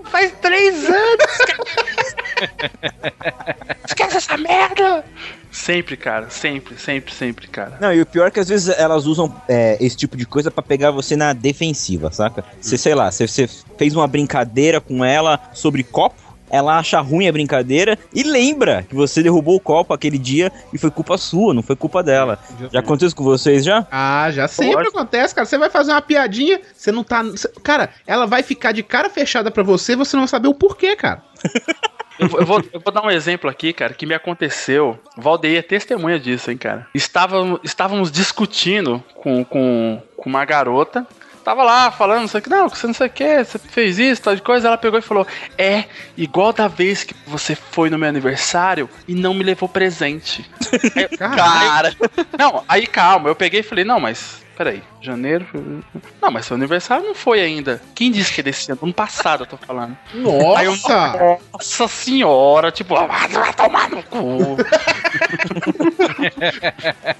faz três anos. Esquece essa merda. Sempre, cara, sempre, sempre, sempre, cara. Não, e o pior é que às vezes elas usam é, esse tipo de coisa pra pegar você na defensiva, saca? Você, sei lá, você, você fez uma brincadeira com ela sobre copo, ela acha ruim a brincadeira e lembra que você derrubou o copo aquele dia e foi culpa sua, não foi culpa dela. Já aconteceu isso com vocês já? Ah, já sempre Lógico. acontece, cara. Você vai fazer uma piadinha, você não tá. cê- cara, ela vai ficar de cara fechada pra você, você não vai saber o porquê, cara. Eu, vou- eu vou, eu vou dar um exemplo aqui, cara, que me aconteceu. Valdeir é testemunha disso, hein, cara. Estávamos, estávamos discutindo com, com, com uma garota. Tava lá falando, não sei o que, não, você não sei o que, você fez isso, tal de coisa. Ela pegou e falou: É, igual da vez que você foi no meu aniversário e não me levou presente. Aí Cara, Não, aí calma, eu peguei e falei: Não, mas peraí, janeiro. Não, mas seu aniversário não foi ainda. Quem disse que é desse ano? Ano passado eu tô falando. Aí eu, Nossa! nossa senhora, tipo, ah, vai tomar no cu.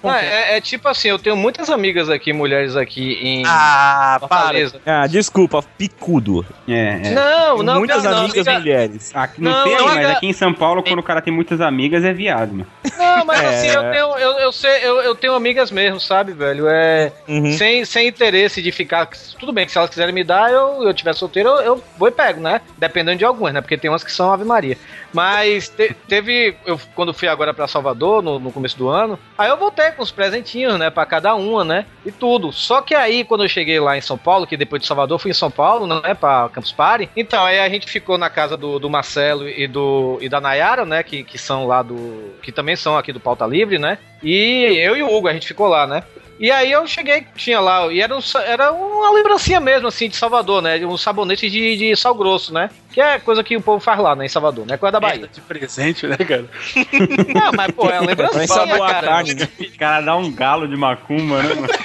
Não, é, é tipo assim, eu tenho muitas amigas aqui, mulheres aqui em Ah, para. Fortaleza. Ah, desculpa, picudo. É, é. Não, não, muitas não, amigas amiga- mulheres. Aqui, não, Não, tem, não, mas aqui em São Paulo, quando o cara tem muitas amigas, é viado, mano. Não, mas É. assim, eu tenho, eu, eu, sei, eu, eu tenho amigas mesmo, sabe, velho? É. Uhum. Sem, sem interesse de ficar. Tudo bem que se elas quiserem me dar, eu, eu tiver solteiro, eu, eu vou e pego, né? Dependendo de algumas, né? Porque tem umas que são Ave Maria. Mas te- teve. Eu, quando fui agora pra Salvador. No, no começo do ano. Aí eu voltei com os presentinhos, né, pra cada uma, né, e tudo. Só que aí, quando eu cheguei lá em São Paulo, que depois de Salvador fui em São Paulo, né, pra Campus Party, então aí a gente ficou na casa do, do Marcelo e, do, e da Nayara, né, que, que são lá do... que também são aqui do Pauta Livre, né, e eu e o Hugo, a gente ficou lá, né. E aí eu cheguei, tinha lá, e era, um, era uma lembrancinha mesmo, assim, de Salvador, né? Um sabonete de, de sal grosso, né? Que é coisa que o povo faz lá, né, em Salvador, né? Coisa da Bahia. De presente, né, cara? Não, mas, pô, é uma lembrancinha, cara. O cara dá um galo de macumba, né, mano?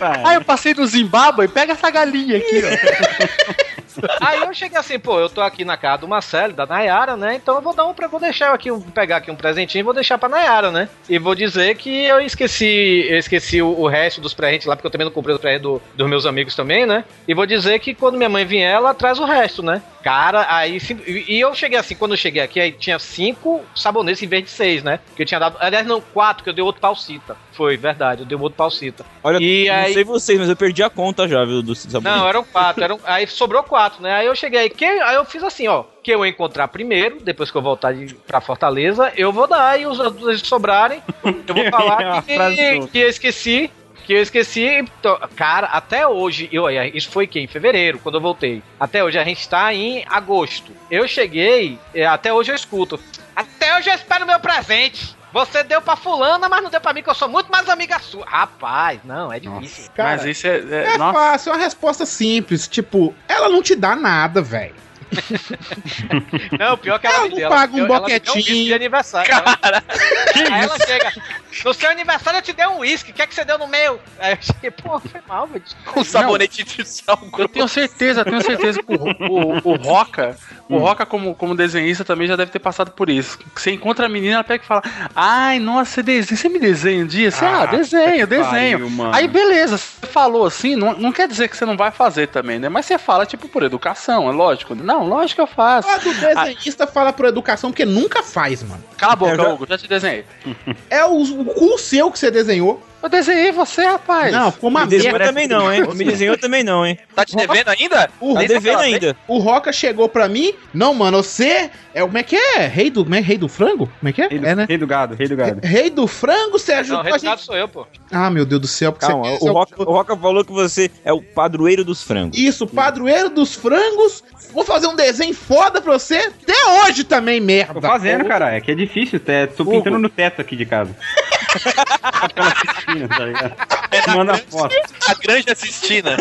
Ah, eu passei no Zimbábue, pega essa galinha aqui, ó. Aí eu cheguei assim, pô, eu tô aqui na casa do Marcelo, da Nayara, né? Então eu vou dar um vou deixar aqui, um, pegar aqui um presentinho e vou deixar pra Nayara, né? E vou dizer que eu esqueci, eu esqueci o, o resto dos presentes lá, porque eu também não comprei os presentes do- dos meus amigos também, né? E vou dizer que quando minha mãe vier, ela traz o resto, né? Cara, aí sim- e eu cheguei assim, quando eu cheguei aqui, aí tinha cinco sabonetes em vez de seis, né? Que eu tinha dado, aliás, não, quatro, que eu dei outro palcita. Foi, verdade, eu dei outro palcita. Olha, E não aí- sei vocês, mas eu perdi a conta já, viu, do sabonete. Não, eram quatro. Eram, aí sobrou quatro, né? Aí eu cheguei, que, aí eu fiz assim, ó. Que eu encontrar primeiro, depois que eu voltar de, pra Fortaleza, eu vou dar. E os outros que sobrarem, eu vou É falar uma que, que, eu esqueci. Que eu esqueci. Então, cara, até hoje, eu, isso foi que? Em fevereiro, quando eu voltei. Até hoje, a gente tá em agosto. Eu cheguei, é, até hoje eu escuto. Até hoje eu espero o meu presente. Você deu pra fulana, mas não deu pra mim, que eu sou muito mais amiga sua. Rapaz, não, é difícil. Cara, Mas isso é. é- É nossa. fácil, é uma resposta simples. Tipo, ela não te dá nada, velho. Não, pior que ela, Ela me não deu. paga um ela me deu boquetinho. whisky de aniversário. Cara, aí ela chega. No seu aniversário eu te dei um uísque. O que é que você deu no meu? Aí eu cheguei, pô, foi mal, velho. Um sabonete de sal Eu tenho certeza, tenho certeza que o, o, o Roca, o Roca como, como desenhista também já deve ter passado por isso. Você encontra a menina, ela pega e fala: Ai, nossa, você desenha, você me desenha um dia? Você, ah, Ah, desenho, desenho. pariu, mano. Aí beleza, você falou assim, não, não quer dizer que você não vai fazer também, né? Mas você fala, tipo, por educação, é lógico. Não, lógico que eu faço. A do desenhista fala por educação, porque nunca faz, mano. Cala a boca, Eu já- Hugo, já te desenhei. É o, o cu seu que você desenhou. Eu desenhei você, rapaz. Não, ficou uma Me merda. também não, hein? Me desenhou também não, hein? Tá te devendo ainda? O, Tá devendo ainda. o Roca chegou pra mim. Não, mano, você é. Como é que é? Rei do, como é? Rei do frango? Como é que é? Rei do, É, né? rei do gado, rei do gado. Rei do frango, você ajudou Não, o a resultado gente. sou eu, pô. Ah, meu Deus do céu. Porque Calma, você o Roca, o Roca falou que você é o padroeiro dos frangos. Isso, padroeiro dos frangos. Vou fazer um desenho foda pra você. Até hoje também, merda. Tô fazendo, cara. É que é difícil. Tô pintando no teto aqui de casa. Aquela Sistina, tá ligado? Manda foto. A grande assistina.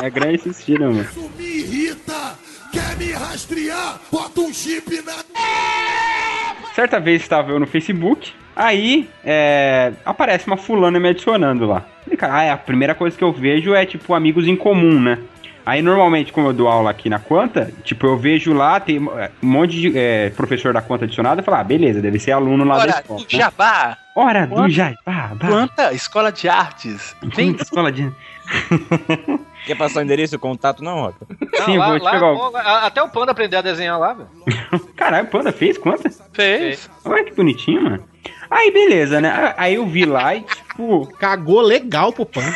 É grande Sistina, mano. Isso me irrita! Quer me rastrear? Bota um chip na. Certa vez estava eu no Facebook, aí é, aparece uma fulana me adicionando lá. Falei, cara, ah, é, a primeira coisa que eu vejo é tipo amigos em comum, né? Aí normalmente, como eu dou aula aqui na Quanta, tipo, eu vejo lá, tem é, um monte de é, professor da Quanta adicionado, eu falo, ah, beleza, deve ser aluno lá da Hora escola. do né? jabá. Hora do Quanta? Jabá. bah. Quanta escola de artes. Vem. Quanta escola de... Quer passar o endereço e o contato, não, Roca? Não, Sim, lá, vou te lá, pegar o- até o Panda aprender a desenhar lá, velho. Caralho, Panda fez Quanta? Fez. Olha que bonitinho, mano. Aí, beleza, né? Aí eu vi lá e, tipo, Cagou legal pro pano.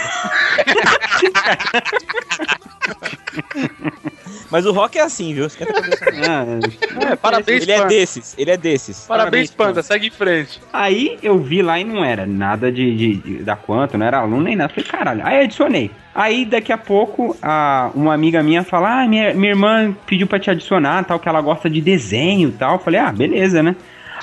Mas o Rock é assim, viu? Esquenta a cabeça. ah, É, parabéns, Ele é Panda. desses, ele é desses. Parabéns, Panda. Segue em frente. Aí eu vi lá e não era nada de, de- de- da quanto, não era aluno nem nada. Falei, caralho. Aí adicionei. Aí daqui a pouco a, uma amiga minha fala: Ah, minha, minha irmã pediu pra te adicionar, tal, que ela gosta de desenho e tal. Eu falei, ah, beleza, né?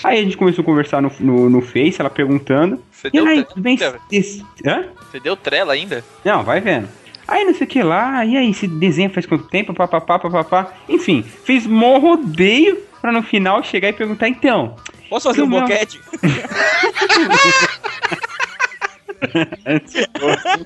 Aí a gente começou a conversar no, no, no Face, ela perguntando. Você E deu, aí, tudo bem? Você Esse- Hã? deu trela ainda? Não, vai vendo. Aí não sei o que lá, e aí, esse desenho faz quanto tempo? Papapá, papapá. Enfim, fiz mó rodeio pra no final chegar e perguntar, então. Posso fazer um boquete? Antes fosse.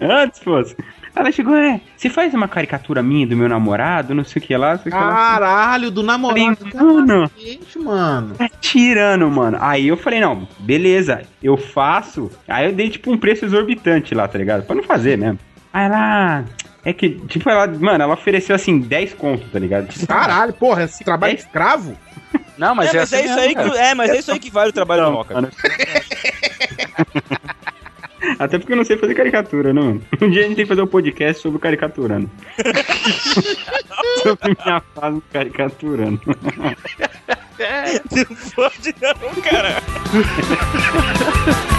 Antes fosse. Ela chegou, é, você faz uma caricatura minha do meu namorado, não sei o que lá, sei o que lá. Caralho, do namorado. Falei, mano, Gente, mano. tá tirando, mano. Aí eu falei, não, beleza, eu faço. Aí eu dei tipo um preço exorbitante lá, tá ligado? Pra não fazer mesmo. Aí ela. É que, tipo, ela, mano, ela ofereceu assim 10 contos, tá ligado? Tipo, Caralho, porra, esse trabalho escravo? Não, mas é, é, mas é assim isso mesmo, aí que, cara. é, mas é isso aí que vale o trabalho do Roca. Até porque eu não sei fazer caricatura, né, mano? Um dia a gente tem que fazer um podcast sobre caricaturando. sobre minha fase caricaturando. Não pode não, cara.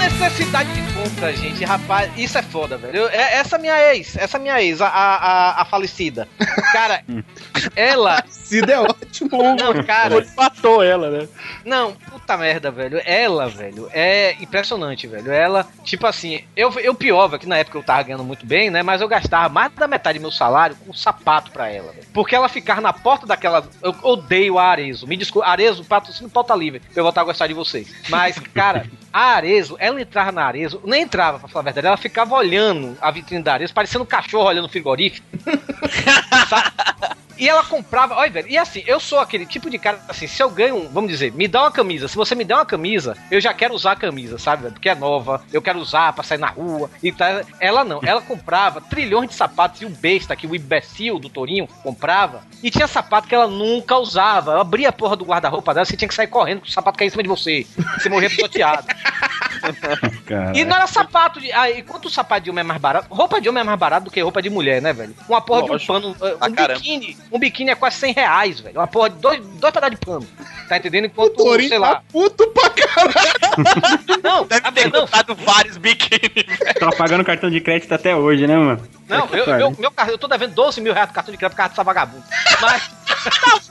necessidade de compra, gente, rapaz, isso é foda, velho. Eu- é- essa minha ex, essa minha ex, a, a, a- falecida. Cara, ela. Cida é ótimo. Não, cara. Ele matou ela, né? Não, puta merda, velho. Ela, velho, é impressionante, velho. Ela, tipo assim, eu, eu pior, velho, que na época eu tava ganhando muito bem, né? Mas eu gastava mais da metade do meu salário com sapato pra ela, velho. Porque ela ficava na porta daquela. Eu odeio a Arezo. Me desculpa, Arezo, patrocínio pauta livre. Eu voltar a gostar de vocês. Mas, cara, a Arezo, ela entrava na Arezo, nem entrava, pra falar a verdade, ela ficava olhando a vitrine da Arezo, parecendo um cachorro olhando o frigorífico. E ela comprava, olha, velho, e assim, eu sou aquele tipo de cara, assim, se eu ganho, um- vamos dizer, me dá uma camisa, se você me der uma camisa, eu já quero usar a camisa, sabe, velho, porque é nova, eu quero usar pra sair na rua e tal. Ela não, ela comprava trilhões de sapatos e o besta, que o imbecil do Torinho comprava, e tinha sapato que ela nunca usava. Ela abria a porra do guarda-roupa dela, você tinha que sair correndo com o sapato cair em cima de você, você morria pisoteado. E não era sapato de. Ah, e quanto o sapato de homem é mais barato? Roupa de homem é mais barato do que roupa de mulher, né, velho? Uma porra Lógico. de um pano. Ah, Um caramba. biquíni. Um biquíni é quase 100 reais, velho. Uma porra de dois, dois pedaços de pano. Tá entendendo? Enquanto, Torinho sei tá lá. puto pra caralho. Não, Deve ter não, comprado vários biquíni. Tá pagando cartão de crédito até hoje, né, mano? não, Puta eu, eu, meu eu tô devendo 12 mil reais do cartão de crédito por causa dessa vagabundo. Mas.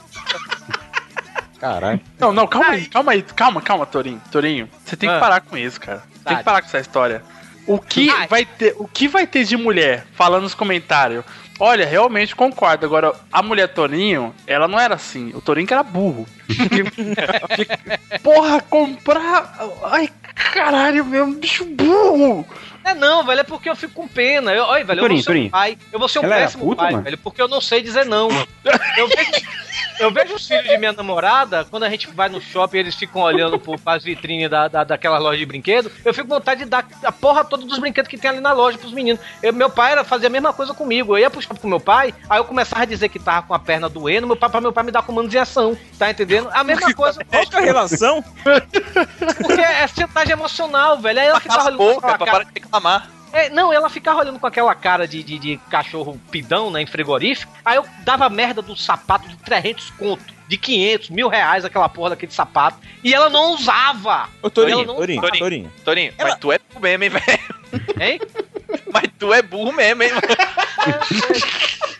Caralho. Não, não, calma aí, calma aí, calma, calma, Torinho. Torinho, você tem que Ah. parar com isso, cara. Tem Tá. que parar com essa história. O que Ai. vai ter, o que vai ter de mulher falando nos comentários? Olha, realmente concordo. Agora, a mulher Torinho, ela não era assim. O Torinho que era burro. Porra, comprar. Ai, caralho, meu bicho burro. É não, velho, é porque eu fico com pena. Eu, olha, velho, eu vou ser um pai. Eu vou ser um Ela péssimo puta, pai, mano? velho, porque eu não sei dizer não. Eu vejo, eu vejo os filhos de minha namorada, quando a gente vai no shopping eles ficam olhando pro, pras vitrines da, da, daquela loja de brinquedo, eu fico com vontade de dar a porra toda dos brinquedos que tem ali na loja pros meninos. Eu- meu pai era fazer a mesma coisa comigo. Eu ia pro shopping com meu pai, aí eu começava a dizer que tava com a perna doendo, meu pai, pra meu pai me dar comandos de ação. Tá entendendo? A mesma coisa. Qual que é a relação? Porque é chantagem emocional, velho. Aí ela ficava Cala a olhando pra cara- parar de reclamar. é, não, ela ficava olhando com aquela cara de, de, de cachorro pidão, né, em frigorífico. Aí eu dava merda do sapato de 300 conto, de 500, mil reais, aquela porra daquele sapato. E ela não usava. Ô, Torinho, não Torinho, faz. Torinho. Torinho, Ela- mas tu é burro mesmo, hein, velho? Hein? Mas tu é burro mesmo, hein?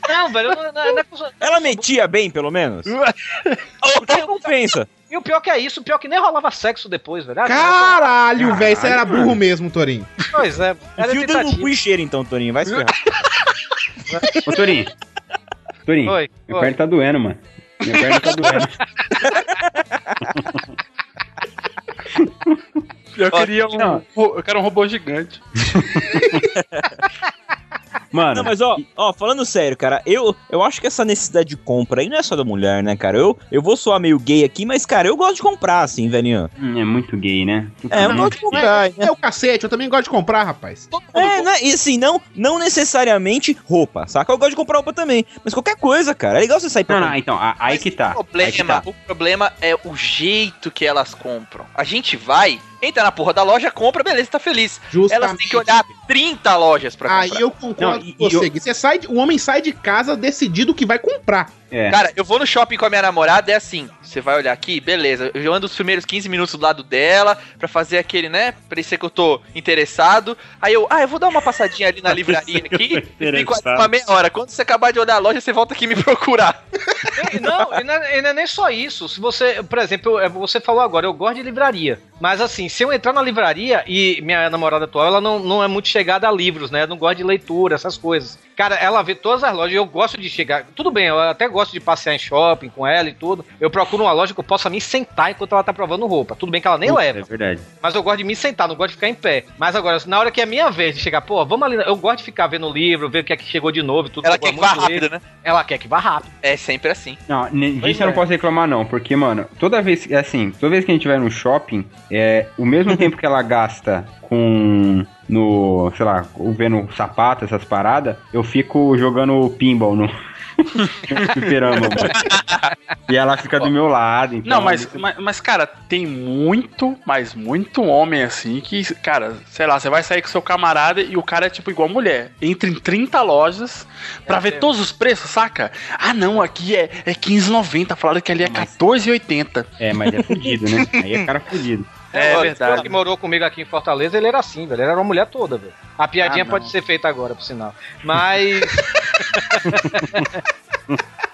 Não, velho, não, não, não é Ela mentia bem, pelo menos? Porque compensa. E o pior que é isso, o pior que nem rolava sexo depois, velho. Ah, Caralho, velho, você era burro mesmo, Torinho. Pois é, era Enfia o dedo no tentativa. cu e cheira, então, Torinho. Vai se ferrar. Ô, Torinho. Torinho, Oi, minha oi. perna tá doendo, mano. Minha perna tá doendo. Eu queria um. não. Eu quero um robô gigante. Mano, Não, mas ó, ó, falando sério, cara, eu, eu acho que essa necessidade de compra aí não é só da mulher, né, cara? Eu, eu vou soar meio gay aqui, mas, cara, eu gosto de comprar, assim, velhinho. hum, é muito gay, né? É, eu gosto de comprar. né? É o cacete, eu também gosto de comprar, rapaz. É, né? E assim, não, não necessariamente roupa, saca? Eu gosto de comprar roupa também. Mas qualquer coisa, cara. É legal você sair pra Não, não, então, a- aí que tá. O Aí que problema, tá. o problema é o jeito que elas compram. A gente vai, entra na porra da loja, compra, beleza, tá feliz. Justamente. Elas têm que olhar 30 lojas pra Aí comprar. eu concordo Não, e- com você. eu-. Você sai, de- o homem sai de casa decidido que vai comprar. É. Cara, eu vou no shopping com a minha namorada, é assim, você vai olhar aqui, beleza, eu ando os primeiros 15 minutos do lado dela, pra fazer aquele, né, parecer que eu tô interessado, aí eu, ah, eu vou dar uma passadinha ali na livraria aqui, e fico uma meia hora, quando você acabar de olhar a loja, você volta aqui me procurar. Não, e não, é, e não é nem só isso. Se você, por exemplo, eu- você falou agora, eu gosto de livraria. Mas assim, se eu entrar na livraria e minha namorada atual, ela não, não é muito chegada a livros, né? Não gosta de leitura, essas coisas. Cara, ela vê todas as lojas, eu gosto de chegar. Tudo bem, eu até gosto de passear em shopping com ela e tudo. Eu procuro uma loja que eu possa me sentar enquanto ela tá provando roupa. Tudo bem que ela nem Puta, leva. É verdade. Mas eu gosto de me sentar, não gosto de ficar em pé. Mas agora, na hora que é minha vez de chegar, pô, vamos ali. Eu gosto de ficar vendo o livro, ver o que é que chegou de novo e tudo. Ela quer que vá rápido, né? Ela quer que vá rápido. É sempre assim. Não, disso eu não é. posso reclamar não, porque, mano, toda vez, que- assim, toda vez que a gente vai no shopping, é o mesmo tempo que ela gasta com no, sei lá, vendo sapato, essas paradas, eu fico jogando pinball no, Fliperama. E ela fica do meu lado. Então Não, mas, mas, mas, cara, tem muito, mas muito homem assim que, cara, sei lá, você vai sair com seu camarada e o cara é tipo igual mulher. Entra em 30 lojas pra É, ver é. todos os preços, saca? Ah, não, aqui é, é 15,90. Falaram que ali é 14,80. É, mas é fudido, né? Aí é cara fudido. É Olha, verdade. o que morou comigo aqui em Fortaleza, ele era assim, velho. Ele era uma mulher toda, velho. A piadinha Ah, pode ser feita agora, por sinal. Mas.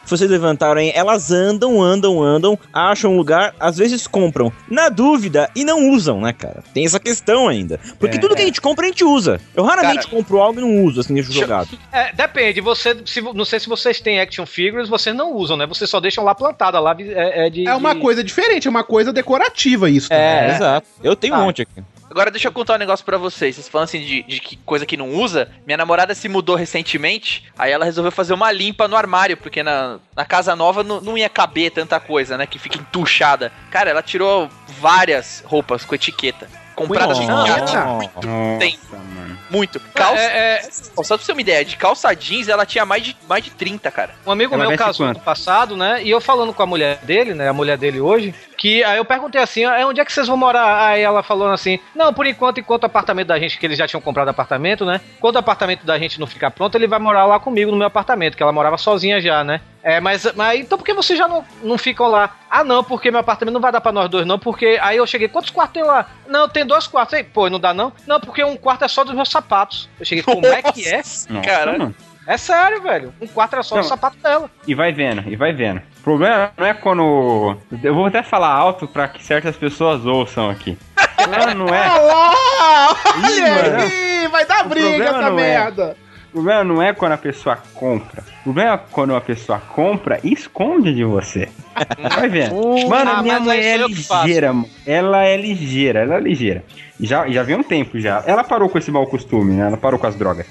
Vocês levantaram aí, elas andam, andam, andam, acham um lugar, às vezes compram na dúvida e não usam, né, cara? Tem essa questão ainda. Porque É. tudo que a gente compra, a gente usa. Eu raramente Cara, compro algo e não uso, assim, jogado. É, depende, você. Se, não sei se vocês têm action figures, vocês não usam, né? Vocês só deixam lá plantada, lá é, é de. É uma de- coisa diferente, é uma coisa decorativa isso. É, também, né? exato. Eu tenho Ah. um monte aqui. Agora deixa eu contar um negócio pra vocês. Vocês falam assim de, de que coisa que não usa. Minha namorada se mudou recentemente, aí ela resolveu fazer uma limpa no armário, porque na, na casa nova não, não ia caber tanta coisa, né? Que fica entuchada. Cara, ela tirou várias roupas com etiqueta. Compradas de Nossa. arte. Nossa, Tem. mano. Muito. Calça. É, é, Só pra você ter uma ideia, de calça jeans ela tinha mais de, mais de 30, cara. Um amigo Ela meu casou quanto? no passado, né? E eu falando com a mulher dele, né? A mulher dele hoje, que aí eu perguntei assim: "Ah, onde é que vocês vão morar? Aí ela falou assim: não, por enquanto, enquanto o apartamento da gente, que eles já tinham comprado apartamento, né? Quando o apartamento da gente não ficar pronto, ele vai morar lá comigo no meu apartamento, que ela morava sozinha já, né? É, mas, mas então por que vocês já não, não ficam lá? Ah, não, porque meu apartamento não vai dar pra nós dois, não, porque aí eu cheguei, quantos quartos tem lá? Não, tem dois quartos. Aí, pô, não dá não? Não, porque um quarto é só dos meus sapatos. Eu cheguei, como é que é? Nossa, mano. É sério, velho. Um quarto era só Não. do sapato dela. E vai vendo, e vai vendo. O problema não é quando. Eu vou até falar alto pra que certas pessoas ouçam aqui. O problema não é. Olha lá! Ih, Olha aí! Vai dar briga essa não é. Problema não é quando a pessoa compra. O problema é quando a pessoa compra e esconde de você. Vai vendo. Mano, Ah, minha mãe é ligeira, mano. Ela é ligeira, ela é ligeira. Já, já vem um tempo já. Ela parou com esse mau costume, né? Ela parou com as drogas.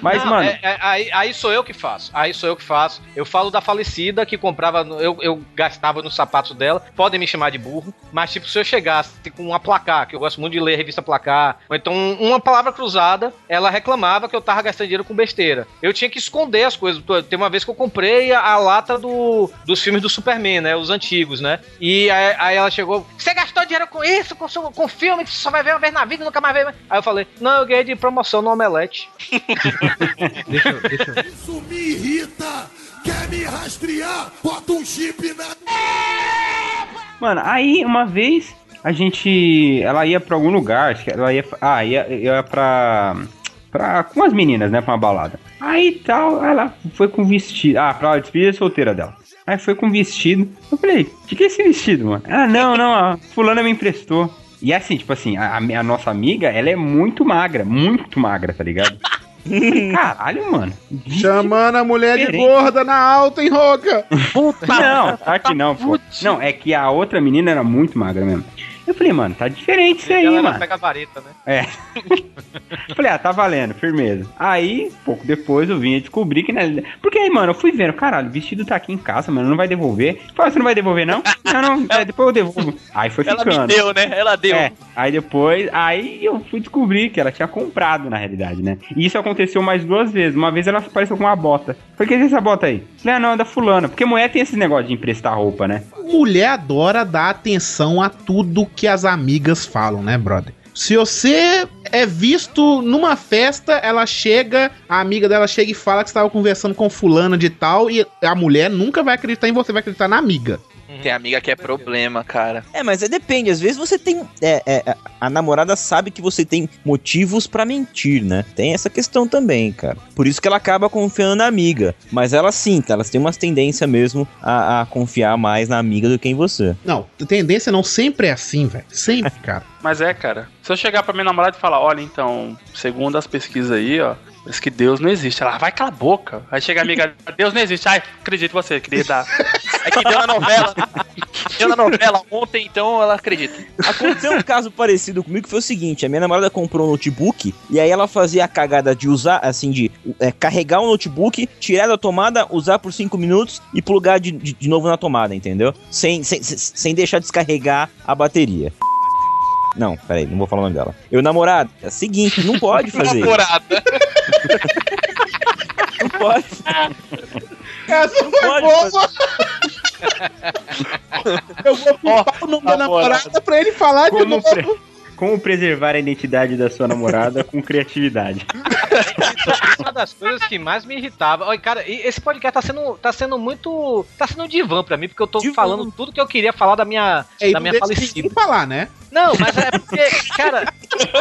Mas, Não, mano, é- é- aí, aí sou eu que faço. Aí sou eu que faço. Eu falo da falecida que comprava. no- Eu, eu gastava nos sapatos dela. Podem me chamar de burro. Mas, tipo, se eu chegasse com uma placar, que eu gosto muito de ler revista placar, ou então uma palavra cruzada, ela reclamava que eu tava gastando dinheiro com besteira. Eu tinha que esconder as coisas. Tem uma vez que eu comprei a, a lata do, dos filmes do Superman, né? Os antigos, né? E aí, aí ela chegou. Você gastou dinheiro com isso, com, com filme que você só vai ver uma vez na vida e nunca mais vê. mais?" Aí eu falei, não, eu ganhei de promoção no Omelete. Deixa deixa. Isso me irrita! Quer me rastrear? Bota um chip na. Mano, aí uma vez a gente. Ela ia pra algum lugar, acho que ela ia. Ah, ia, ia pra. pra. com as meninas, né? Pra uma balada. Aí tal, ela foi com vestido. Ah, pra despedida solteira dela. Aí foi com vestido. Eu falei, de que é esse vestido, mano? Ah, não, não, a fulana me emprestou. E assim, tipo assim, a, a nossa amiga, ela é muito magra, muito magra, tá ligado? Caralho, mano. Chamando a mulher de Diferente. gorda na alta, hein, Roca? Não, tá que não, pô. Não, é que a outra menina era muito magra mesmo. Eu falei, mano, tá diferente isso aí, ela mano. pega a vareta, né? É. Falei, ah, tá valendo, firmeza. Aí, pouco depois eu vim descobrir que. Né, porque aí, mano, eu fui vendo, caralho, o vestido tá aqui em casa, mano, não vai devolver. Falei, você não vai devolver, não? Não, não, é, depois eu devolvo. Aí foi Ela ficando. me deu, né? Ela deu. É, aí depois, aí eu fui descobrir que ela tinha comprado, na realidade, né? E isso aconteceu mais duas vezes. Uma vez ela apareceu com uma bota. Falei, que é essa bota aí? Falei, ah, não, é da fulana. Porque mulher tem esse negócio de emprestar roupa, né? Mulher adora dar atenção a tudo que as amigas falam, né, brother? Se você é visto numa festa, ela chega, a amiga dela chega e fala que estava conversando com fulana de tal, e a mulher nunca vai acreditar em você, vai acreditar na amiga. Tem amiga que é problema, cara. É, mas é, depende. Às vezes você tem. é, é, a namorada sabe que você tem motivos pra mentir, né? Tem essa questão também, cara. Por isso que ela acaba confiando na amiga. Mas ela sim, tá? Elas têm uma tendência mesmo a, a confiar mais na amiga do que em você. Não, tendência não sempre é assim, velho. Sempre, cara. Mas é, cara. Se eu chegar pra minha namorada e falar, olha, então, segundo as pesquisas aí, ó, diz que Deus não existe. Ela, vai cala a boca. Aí chega a amiga, Deus não existe. Ai, acredito em você, querida. É que deu na novela. deu na novela ontem, então ela acredita. Aconteceu um caso parecido comigo que foi o seguinte: a minha namorada comprou um notebook e aí ela fazia a cagada de usar, assim, de é, carregar o notebook, tirar da tomada, usar por 5 minutos e plugar de, de, de novo na tomada, entendeu? Sem, sem, sem- deixar descarregar a bateria. Não, peraí, não vou falar o nome dela. Eu, namorada, é o seguinte, não pode fazer. Namorada. Não pode. Essa Não foi boa. Eu vou pipar o nome da namorada pra ele falar de Como, novo. pre- como preservar a identidade da sua namorada com criatividade? Uma das coisas que mais me irritava. Olha, cara, esse podcast tá sendo, tá sendo muito. Tá sendo um divã pra mim, porque eu tô falando tudo que eu queria falar da minha, É, da minha falecida. falar, né? Não, mas é porque, cara,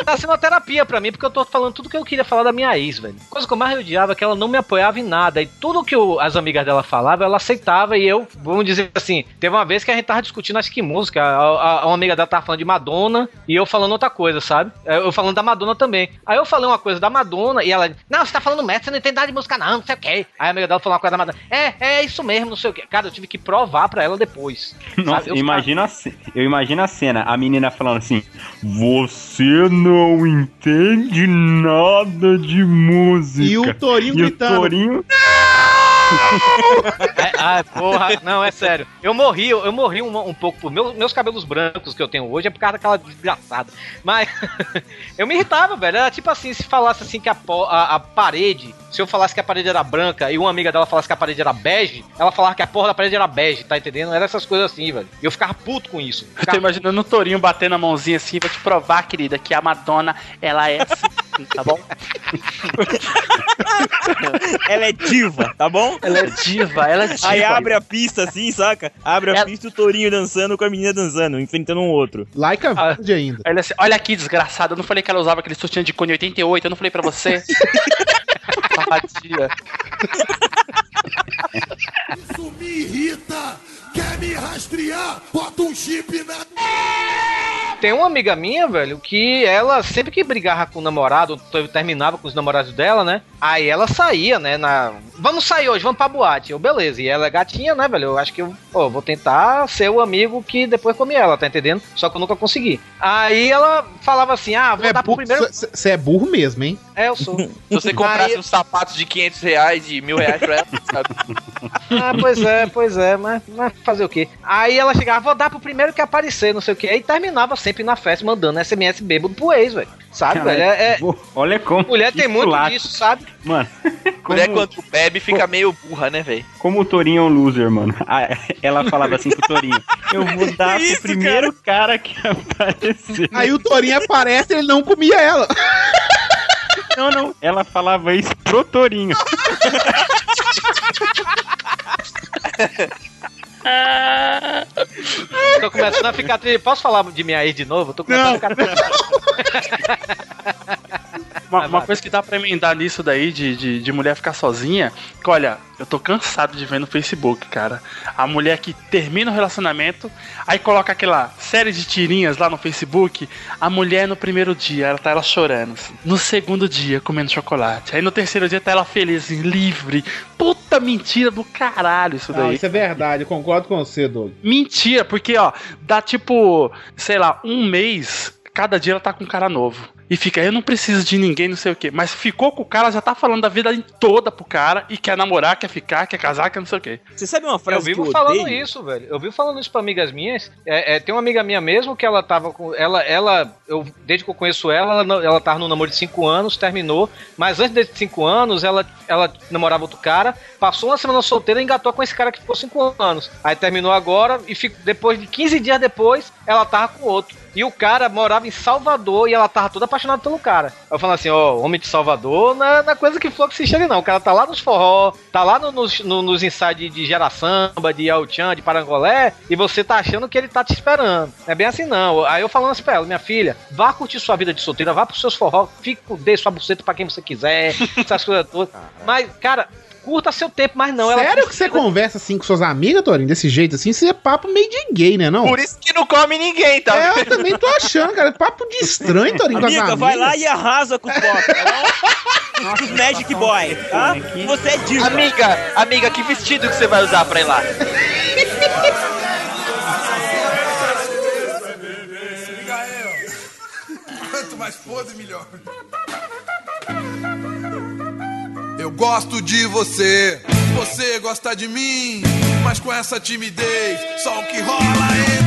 tá sendo uma terapia pra mim, porque eu tô falando tudo que eu queria falar da minha ex, velho. Coisa que eu mais odiava é que ela não me apoiava em nada. E tudo que o- as amigas dela falavam, ela aceitava. E eu, vamos dizer assim, teve uma vez que a gente tava discutindo, acho que música. A, a- uma amiga dela tava falando de Madonna e eu falando outra coisa, sabe? É, Eu falando da Madonna também. Aí eu falei uma coisa da Madonna e ela, não, você tá falando merda, você não entende nada de música, não, não sei o quê. Aí a amiga dela falou uma coisa da Madonna. É, é isso mesmo, não sei o quê. Cara, eu tive que provar pra ela depois. Nossa? Eu imagina a ce- eu imagino a cena, a menina falando assim: Você não entende nada de música. E o Torinho E o gritando. Torinho. É, ah, porra, não, é sério. Eu morri, eu, eu morri um, um pouco por meus, meus cabelos brancos que eu tenho hoje é por causa daquela desgraçada. Mas eu me irritava, velho. Era tipo assim, se falasse assim que a, a, a parede, se eu falasse que a parede era branca e uma amiga dela falasse que a parede era bege, ela falava que a porra da parede era bege, tá entendendo? Era essas coisas assim, velho. E eu ficava puto com isso. Eu tô imaginando o Torinho batendo a mãozinha assim, vou te provar, querida, que a Madonna, ela é assim, tá bom? Ela é diva, tá bom? Ela é diva, ela é diva. Aí abre a pista assim, saca? Abre a Ela- pista e o tourinho dançando com a menina dançando, enfrentando um outro. Like a Verde ainda. Olha, assim, olha aqui, desgraçada, eu não falei que ela usava aquele sutiã de cone 88, eu não falei pra você. Safadinha. Isso me irrita! Quer me rastrear? Bota um chip na. Tem uma amiga minha, velho, que ela sempre que brigava com o namorado, terminava com os namorados dela, né? Aí ela saía, né? Na... Vamos sair hoje, vamos pra boate. Eu, beleza. E ela é gatinha, né, velho? Eu acho que eu pô, vou tentar ser o amigo que depois come ela, tá entendendo? Só que eu nunca consegui. Aí ela falava assim: ah, vou dar pro primeiro. Você é burro mesmo, hein? É, eu sou. Se você comprasse Aí- uns sapatos de 500 reais, de mil reais pra ela, sabe? Ah, pois é, pois é, mas, mas fazer o quê? Aí ela chegava, vou dar pro primeiro que aparecer, não sei o quê. Aí terminava sempre na festa mandando SMS bêbado pro ex, velho. Sabe, velho? É, é- Olha como. Mulher tem muito esculacho. disso, sabe? Mano, Mulher como, quando bebe fica meio burra, né, velho? como o Torinho é um loser, mano. Ah, Ela falava assim pro Torinho: Eu vou dar Que pro isso, primeiro cara, que aparecer. Aí o Torinho aparece e ele não comia ela. Não, não. Ela falava isso pro Torinho. Tô começando a ficar triste. Posso falar de minha ex de novo? Tô começando a ficar triste. Uma, uma coisa que dá pra emendar nisso daí, de, de, de mulher ficar sozinha, que olha, eu tô cansado de ver no Facebook, cara. A mulher que termina o relacionamento, aí coloca aquela série de tirinhas lá no Facebook. A mulher no primeiro dia, ela tá ela chorando. assim. No segundo dia, comendo chocolate. Aí no terceiro dia tá ela feliz, assim, livre. Puta mentira do caralho isso Não, daí. isso é verdade, eu concordo com você, Doug. Mentira, porque, ó, dá tipo, sei lá, um mês, cada dia ela tá com um cara novo. E fica, eu não preciso de ninguém, não sei o quê. Mas ficou com o cara, já tá falando da vida toda pro cara e quer namorar, quer ficar, quer casar, quer não sei o quê. Você sabe uma Eu frase que vivo eu falando odeio? isso, velho. Eu vivo falando isso pra amigas minhas. É, é, tem uma amiga minha mesmo que ela tava com. Ela, ela eu, desde que eu conheço ela, ela, ela tava no namoro de 5 anos, terminou. Mas antes desses 5 anos, ela, ela namorava outro cara, passou uma semana solteira e engatou com esse cara que ficou 5 anos. Aí terminou agora e fico, depois de 15 dias depois, ela tava com outro. E o cara morava em Salvador e ela tava toda apaixonada pelo cara. Eu falo assim, ó, homem de Salvador não é, não é coisa que que se chega, não. O cara tá lá nos forró, tá lá no- nos, no- nos ensaios de, de Geraçamba, de El-Chan, de Parangolé, e você tá achando que ele tá te esperando. É bem assim, não. Aí eu falando assim pra ela, minha filha, vá curtir sua vida de solteira, vá pros seus forró, fique, dê sua buceta pra quem você quiser, essas coisas todas. Mas, cara, curta seu tempo, mas não. ela Sério que você conversa assim com suas amigas, Torinho, desse jeito assim? Você é papo meio de gay, né, não? Por isso que não come ninguém, tá? É, eu também tô achando, cara. Papo de estranho, Torinho, com as Amiga, amigas. vai lá e arrasa com os pop, tá bom? Com os Magic Boy, tá? Você é diva. Amiga, amiga, que vestido que você vai usar pra ir lá? Quanto mais podre, melhor. Eu gosto de você, você gosta de mim, mas com essa timidez, só o que rola entre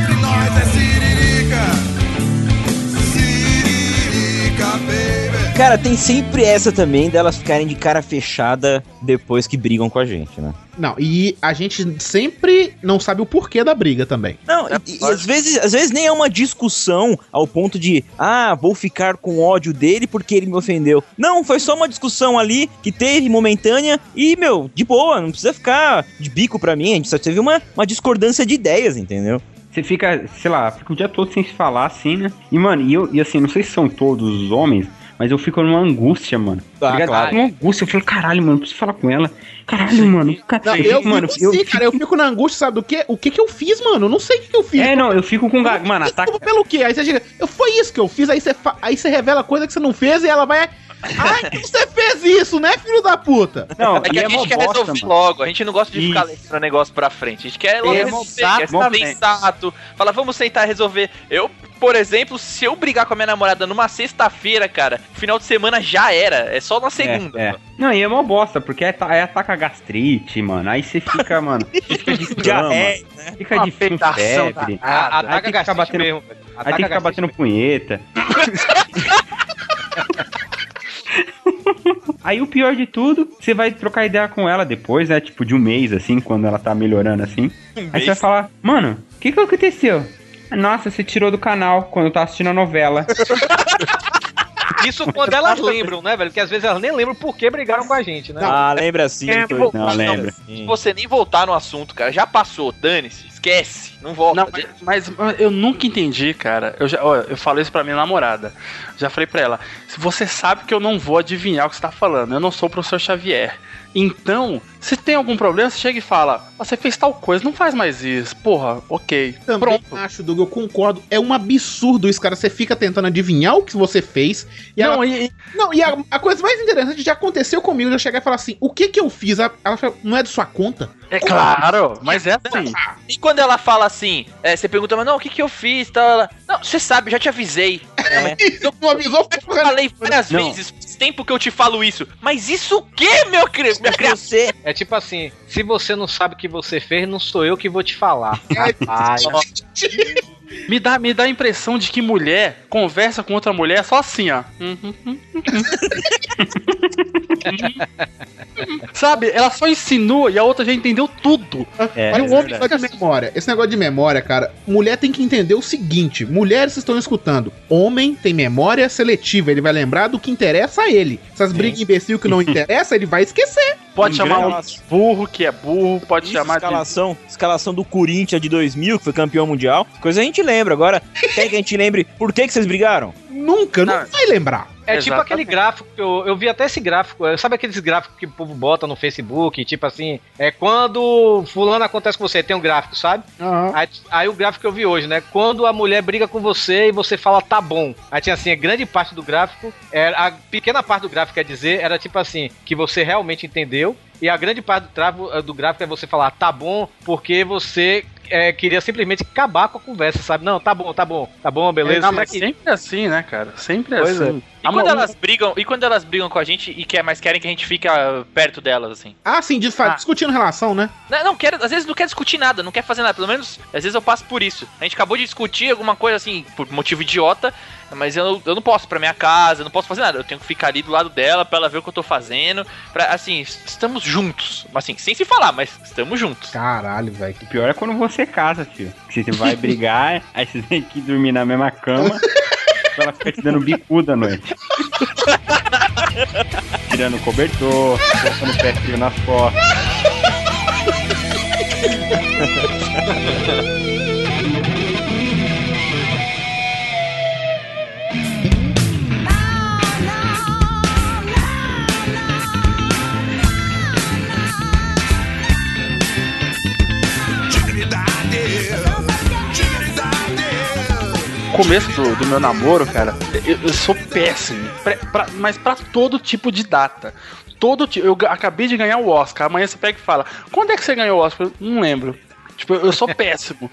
cara, tem sempre essa também delas ficarem de cara fechada depois que brigam com a gente, né? Não, e a gente sempre não sabe o porquê da briga também. Não, e, e às, vezes, às vezes nem é uma discussão ao ponto de, ah, vou ficar com ódio dele porque ele me ofendeu. Não, foi só uma discussão ali que teve momentânea e, meu, de boa, não precisa ficar de bico pra mim, a gente só teve uma, uma discordância de ideias, entendeu? Você fica, sei lá, fica o dia todo sem se falar assim, né? E, mano, e, eu, e assim, não sei se são todos os homens, mas eu fico numa angústia, mano. Ah, Ligado? claro. Uma angústia. Eu falo, caralho, mano, preciso falar com ela. Caralho, mano. Cara, Não, eu mano, fico assim, cara, eu fico na angústia, sabe do quê? O que que eu fiz, mano? Eu não sei o que, que eu fiz. É, não, eu fico com gago. Mano, ataca. Pelo quê? Aí você chega, eu, foi isso que eu fiz, aí você, fa- aí você revela coisa que você não fez e ela vai. Ai, que você fez isso, né, filho da puta? Não, É que a é gente quer bosta, resolver mano. logo, a gente não gosta de ficar levando o negócio pra frente. A gente quer logo É, resolver, quer sensato. Fala, vamos sentar e resolver. Eu, por exemplo, se eu brigar com a minha namorada numa sexta-feira, cara, final de semana já era. É só na segunda. É, é. Não, e é mó bosta, porque é, aí ataca a gastrite, mano. Aí você fica, mano, fica de cama, Diarreia, fica Uma de febre. A- Aí Ataca tem que ficar gastrite batendo, mesmo, velho. aí Ataca tem que ficar batendo punheta. Aí o pior de tudo, você vai trocar ideia com ela depois, né? Tipo, de um mês, assim, quando ela tá melhorando assim. Aí você vai falar, mano, o que que aconteceu? Nossa, você tirou do canal quando eu tava assistindo a novela. Isso quando elas lembram, né, velho? Porque às vezes elas nem lembram por que brigaram com a gente, né? Ah, lembra sim. É, foi- pô, Não, não, lembra. Se você nem voltar no assunto, cara, já passou, dane-se, esquece, não volta. Não, mas, mas eu nunca entendi, cara. Eu já, ó, eu falei isso pra minha namorada. Já falei pra ela: se você sabe que eu não vou adivinhar o que você tá falando, eu não sou o professor Xavier. Então, se tem algum problema, você chega e fala: "Ó, você fez tal coisa, não faz mais isso. Porra, ok. Também Pronto. acho, Doug, eu concordo. É um absurdo isso, cara. Você fica tentando adivinhar o que você fez. E Não, ela- e, Não, e a, a coisa mais interessante já aconteceu comigo. de Eu chegar e falar assim: o que que eu fiz? Ela fala, não é de sua conta? é claro, mas é assim. E quando ela fala assim, é, você pergunta, mas não, o que que eu fiz? Tal, ela, não, você sabe, eu já te avisei. Isso, não avisou, Eu falei várias Não. vezes, tempo que eu te falo isso. Mas isso o quê, meu cri minha criatura? Você, É tipo assim, se você não sabe o que você fez, não sou eu que vou te falar. É, Me dá, me dá a impressão de que mulher conversa com outra mulher só assim, ó. Sabe? Ela só insinua e a outra já entendeu tudo. é, é o homem verdade. negócio de memória. Esse negócio de memória, cara, mulher tem que entender o seguinte: mulheres estão escutando. Homem tem memória seletiva, ele vai lembrar do que interessa a ele. Essas brigas imbecil que não interessa, ele vai esquecer. Pode chamar um de burro que é burro, pode Isso, chamar de. escalação, escalação do Corinthians de 2000, que foi campeão mundial. Coisa a gente lembra. Agora, quer que a gente lembre por que, que vocês brigaram? Nunca, não, Não. vai lembrar. É tipo Exatamente. aquele gráfico que eu, eu vi até esse gráfico. é, Sabe aqueles gráficos que o povo bota no Facebook? Tipo assim, é quando fulano acontece com você, tem um gráfico, sabe? Aí, aí o gráfico que eu vi hoje, né? Quando a mulher briga com você e você fala tá bom. Aí tinha assim, a grande parte do gráfico, era, a pequena parte do gráfico quer dizer, era tipo assim, que você realmente entendeu. E a grande parte do, travo, do gráfico é você falar tá bom, porque você eh, queria simplesmente acabar com a conversa, sabe? Não, tá bom, tá bom, tá bom, beleza. Não, mas sempre assim, né, cara? Sempre Pois assim. E quando elas brigam, e quando elas brigam com a gente e quer, mas querem que a gente fique ah, perto delas, assim? Ah, sim, dis- Ah. discutindo relação, né? Não, não quero, às vezes não quer discutir nada, não quer fazer nada. Pelo menos, às vezes eu passo por isso. A gente acabou de discutir alguma coisa assim, por motivo idiota, mas eu, eu não posso pra minha casa, eu não posso fazer nada. Eu tenho que ficar ali do lado dela pra ela ver o que eu tô fazendo. Pra, assim, estamos juntos. Assim, sem se falar, mas estamos juntos. Caralho, velho. O pior é quando você casa, tio. Você vai brigar, aí você tem que dormir na mesma cama. ela ficar te dando bicuda à noite. Tirando o cobertor, colocando o pé frio nas costas. Começo do, do meu namoro, cara, eu, eu sou péssimo. Pra- pra- mas pra todo tipo de data. Todo Eu acabei de ganhar o Oscar. Amanhã você pega e fala: Quando é que você ganhou o Oscar? Eu não lembro. Tipo, eu sou péssimo.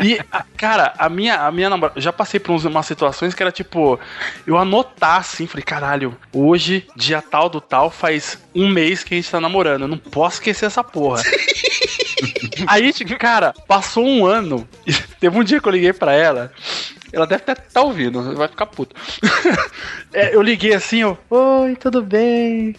E, a- cara, a minha, a minha namorada. Já passei por uns- umas situações que era tipo. Eu anotar assim, falei: caralho, hoje, dia tal do tal, faz um mês que a gente tá namorando. Eu não posso esquecer essa porra. Aí, tipo, cara, passou um ano. Teve um dia que eu liguei pra ela. Ela deve estar tá ouvindo, vai ficar puta. É, eu liguei assim, eu, oi, tudo bem?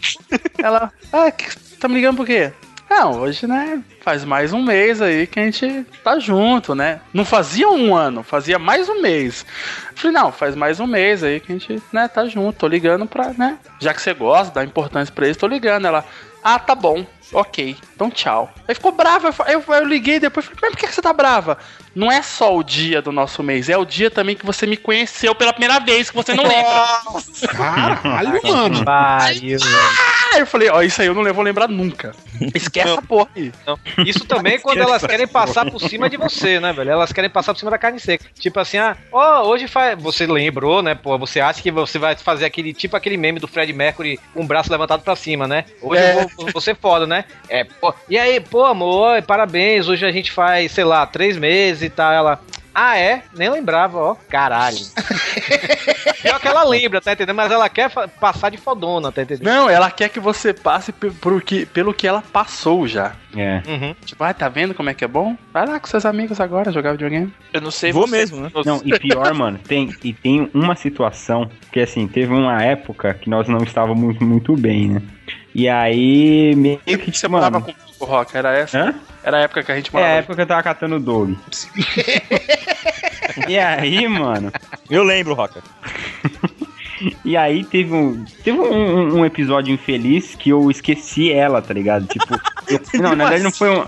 Ela, ah, que, tá me ligando por quê? Não, hoje, né, faz mais um mês aí que a gente tá junto, né? Não fazia um ano, fazia mais um mês. Falei, não, faz mais um mês aí que a gente, né, tá junto. Tô ligando pra, né, já que você gosta, dá importância pra isso, tô ligando. Ela, ah, tá bom, ok, então tchau. Aí ficou brava, eu, eu, eu liguei depois, falei, mas por que que você tá brava? Não é só o dia do nosso mês, é o dia também que você me conheceu pela primeira vez, que você não lembra. Caralho, mano. Pariu, Ah, eu falei, ó, isso aí eu não vou lembrar nunca. Esquece essa porra aí. Não. Isso também quando elas querem passar por cima de você, né, velho? Elas querem passar por cima da carne seca. Tipo assim, ah, ó, hoje faz. Você lembrou, né, pô? Você acha que você vai fazer aquele, tipo aquele meme do Fred Mercury com o braço levantado pra cima, né? Hoje É. eu vou, vou ser foda, né? É, pô. E aí, pô, amor, parabéns. Hoje a gente faz, sei lá, três meses e tal. Ela. Ah, é? Nem lembrava, ó. Caralho. Pior que ela lembra, tá entendendo? Mas ela quer passar de fodona, tá entendendo? Não, ela quer que você passe pe- por que, pelo que ela passou já. É. Uhum. Tipo, ah, tá vendo como é que é bom? Vai lá com seus amigos agora jogar videogame. Eu não sei Vou você. mesmo, né? Não, e pior, mano, tem, e tem uma situação que, assim, teve uma época que nós não estávamos muito, muito bem, né? E aí, meio que, Você mano... morava com o Rock, era essa? Hã? Era a época que a gente É, a morava. época que eu tava catando o Doug. e aí, mano... Eu lembro, Roca. E aí teve um, teve um, um- episódio infeliz que eu esqueci ela, tá ligado? Tipo, eu- não, na verdade não foi, uma,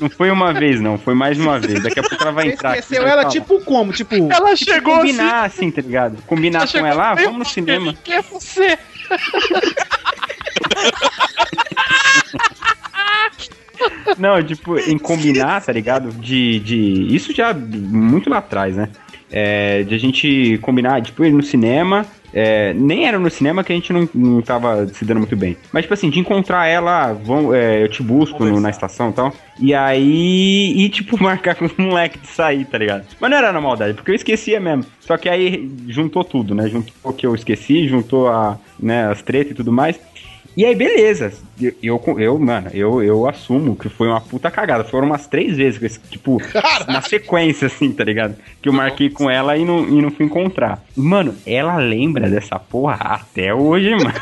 não foi uma vez, não, foi mais uma vez. Daqui a pouco ela vai entrar. aqui, esqueceu vai ela falar. tipo como? Tipo, Ela Tipo, chegou assim. combinar assim, tá ligado? Combinar Ela com ela, ah, vamos no cinema. Quem é você? Não, tipo, em combinar, tá ligado? De, de. Isso já muito lá atrás, né? É, de a gente combinar, tipo, ir no cinema. é, nem era no cinema que a gente não, não tava se dando muito bem. Mas, tipo assim, de encontrar ela, vão, é, eu te busco no- na estação e tal. E aí. E, tipo, marcar com os moleques de sair, tá ligado? Mas não era na maldade, porque eu esquecia mesmo. Só que aí juntou tudo, né? Juntou o que eu esqueci, juntou a, né, as tretas e tudo mais. E aí, beleza. Eu, eu, eu, mano, eu, eu assumo que foi uma puta cagada. Foram umas três vezes, esse, tipo, na sequência, assim, tá ligado? Que eu marquei com ela e não, e não fui encontrar. Mano, ela lembra dessa porra até hoje, mano.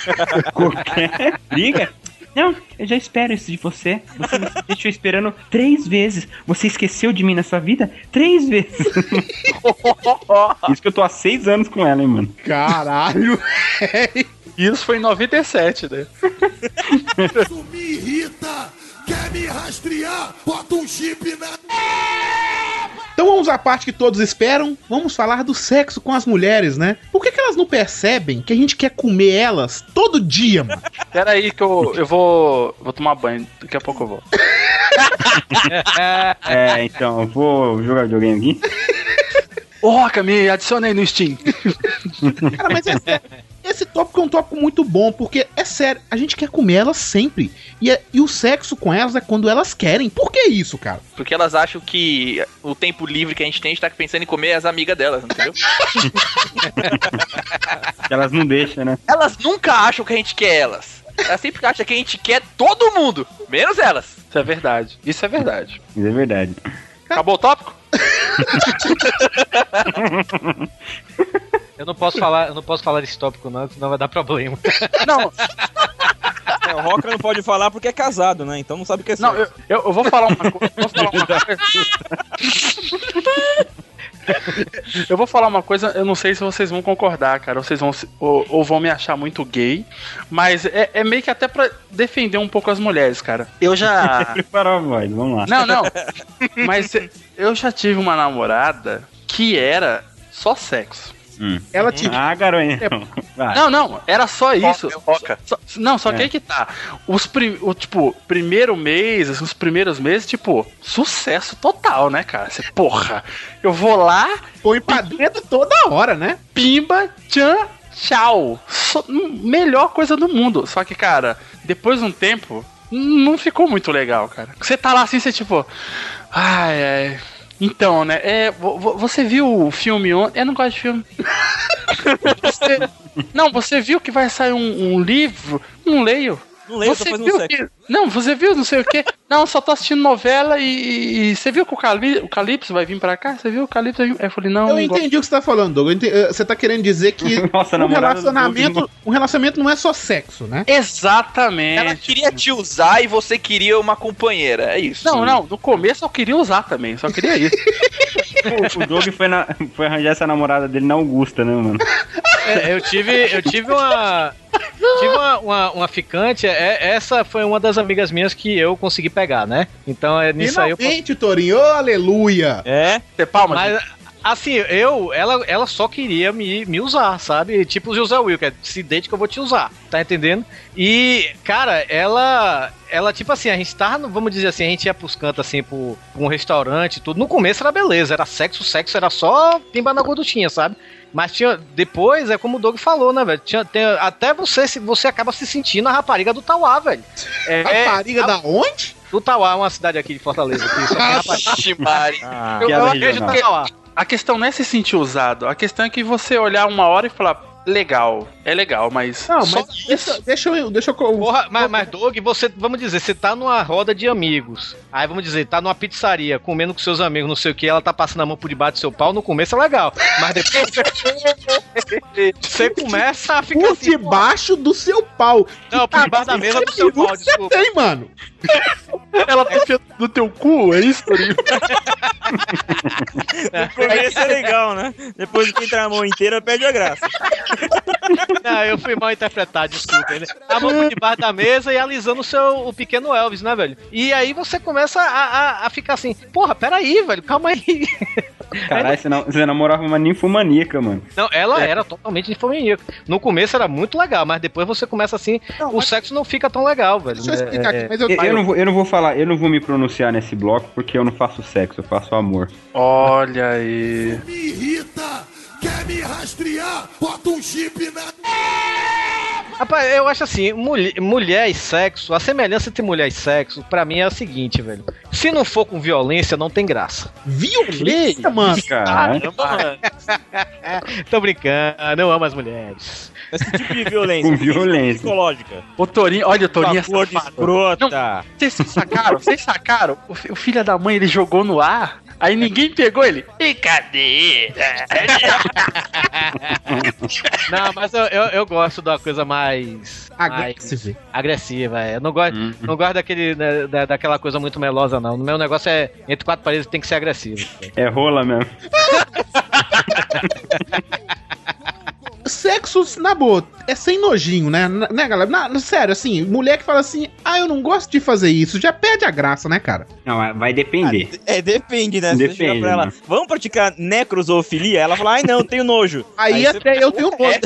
Qualquer briga. Não, eu já espero isso de você. Você me deixou esperando três vezes. Você esqueceu de mim na sua vida três vezes. isso que eu tô há seis anos com ela, hein, mano. caralho. Isso foi em 97, né? Isso me irrita! Quer me rastrear? Bota um chip na. Então vamos à parte que todos esperam. Vamos falar do sexo com as mulheres, né? Por que, que elas não percebem que a gente quer comer elas todo dia, mano? Pera aí que eu, eu vou, vou tomar banho. Daqui a pouco eu vou. É, então, eu vou jogar videogame aqui. Ô, Roca, me adiciona aí no Steam. Cara, mas é sério. Esse tópico é um tópico muito bom, porque é sério, a gente quer comer elas sempre. E, é- e o sexo com elas é quando elas querem. Por que isso, cara? Porque elas acham que o tempo livre que a gente tem, a gente tá pensando em comer as amigas delas, entendeu? Elas não deixam, né? elas nunca acham que a gente quer elas. Elas sempre acham que a gente quer todo mundo, menos elas. Isso é verdade. Isso é verdade. Isso é verdade. Acabou o tópico? Eu não posso falar, eu não posso falar desse tópico, não, senão vai dar problema. Não, É, o Roca não pode falar porque é casado, né? Então não sabe o que é não, sexo. eu, eu, eu vou falar uma coisa. Vou falar uma coisa. Eu vou falar uma coisa, eu não sei se vocês vão concordar, cara, ou vocês vão se- ou, ou vão me achar muito gay, mas é, é meio que até pra defender um pouco as mulheres, cara. Eu já Preparou a voz, vamos lá. Não, não. Mas eu já tive uma namorada que era só sexo. Hum. Ela te. Ah, garoinha. Vai. Não, não, era só isso. Roca. Só- não, só que É. aí que tá. Os prim, o, tipo, primeiro mês, os primeiros meses, tipo, sucesso total, né, cara? Você, porra, eu vou lá, põe pra dentro toda hora, né? pimba, tchan, tchau. Hum, melhor coisa do mundo. Só que, cara, depois de um tempo, não ficou muito legal, cara. Você tá lá assim, você tipo. Ai, ai. Então, né? É, vo- vo- você viu o filme ontem? Eu não gosto de filme. Você- não, você viu que vai sair um, um livro? Não leio. Não lembro, você viu sexo. que... Não, você viu, não sei o quê. Não, só tô assistindo novela e, e você viu que o, Cali... o Calypso vai vir pra cá? Você viu o Calypso? vai vir? Eu falei, não, Eu não gosto. entendi o que você tá falando, Douglas. Eh, Você tá querendo dizer que Nossa, um, relacionamento, um relacionamento não é só sexo, né? Exatamente. Ela queria te usar e você queria uma companheira. É isso. Não, não, no começo eu queria usar também, só queria isso. O, o Doug foi, na- foi arranjar essa namorada dele na Augusta, né, mano? É, eu tive, eu tive uma. Tive uma, uma, uma ficante, é, essa foi uma das amigas minhas que eu consegui pegar, né? Então é nisso aí eu posso Finalmente, Torinho, ô aleluia! É? Você palma, Mas, assim, eu, ela, ela só queria me, me usar, sabe? Tipo o José Will, que é se deite que eu vou te usar, tá entendendo? E, cara, ela. Ela, tipo assim, a gente tava, vamos dizer assim, a gente ia pros cantos, assim, pro, pra um restaurante e tudo. No começo era beleza, era sexo, sexo era só pimba na gorduchinha, sabe? Mas tinha. Depois, é como o Doug falou, né, velho? Tinha, tem- até você, se- você acaba se sentindo a rapariga do Tauá, velho. É, Rapariga da onde? Do Tauá, é uma cidade aqui de Fortaleza. Aqui, só tem rapariga. Ah, Eu, eu acredito regional. Tauá. A questão não é se sentir usado, a questão é que você olhar uma hora e falar, legal, é legal, mas. Não, mas deixa, deixa eu. Deixa eu Porra, mas, mas Doug, você, vamos dizer, você tá numa roda de amigos. Aí vamos dizer, tá numa pizzaria, comendo com seus amigos, não sei o que, ela tá passando a mão por debaixo do seu pau, no começo é legal. Mas depois você começa a ficar por assim. debaixo do seu pau. Não, por debaixo da mesa do seu pau, que você desculpa. tem, mano. Ela tá enfiando no teu cu, é isso, Torinho? No começo é legal, né? Depois que entra a mão inteira, perde a graça. Não, eu fui mal interpretado, desculpa. Ele, a mão por debaixo da mesa e alisando o seu o pequeno Elvis, né, velho? E aí você começa a, a, a ficar assim, porra, peraí, velho, calma aí. Caralho, você, não- você namorava uma ninfomaníaca, mano. Não, ela era totalmente ninfomaníaca. No começo era muito legal, mas depois você começa assim, o sexo não fica tão legal, velho. Deixa eu explicar É, aqui, mas eu, Eu, eu não vou, eu não vou falar, eu não vou me pronunciar nesse bloco porque eu não faço sexo, eu faço amor. Olha aí. Me irrita! Quer me rastrear? Bota um chip na. Rapaz, eu acho assim, mulher, mulher e sexo, a semelhança entre mulher e sexo, pra mim é a seguinte, velho. Se não for com violência, não tem graça. Violência, mano. Caralho. Tô brincando, eu amo as mulheres. Mas que tipo de violência? Com violência. Psicológica. O Torinho, olha o Torinho é Favor de escrota. Vocês sacaram? Vocês sacaram? O, o filho da mãe ele jogou no ar, aí ninguém pegou ele. Brincadeira. Não, mas eu, eu, eu gosto da coisa mais. Agressiva. mais agressiva, é. Eu não gosto, Uhum. não gosto daquele, né, da, daquela coisa muito melosa, não. O meu negócio é entre quatro paredes tem que ser agressivo. É rola mesmo. Sexo, na boa, é sem nojinho, né? Né, galera? Na- sério, assim, mulher que fala assim, ah, eu não gosto de fazer isso, já perde a graça, né, cara? Não, mas vai depender. É, depende, né? Você Depende, pra ela, né? vamos praticar necrosofilia? Ela fala, ai não, tenho nojo. Aí, você- até eu tenho nojo.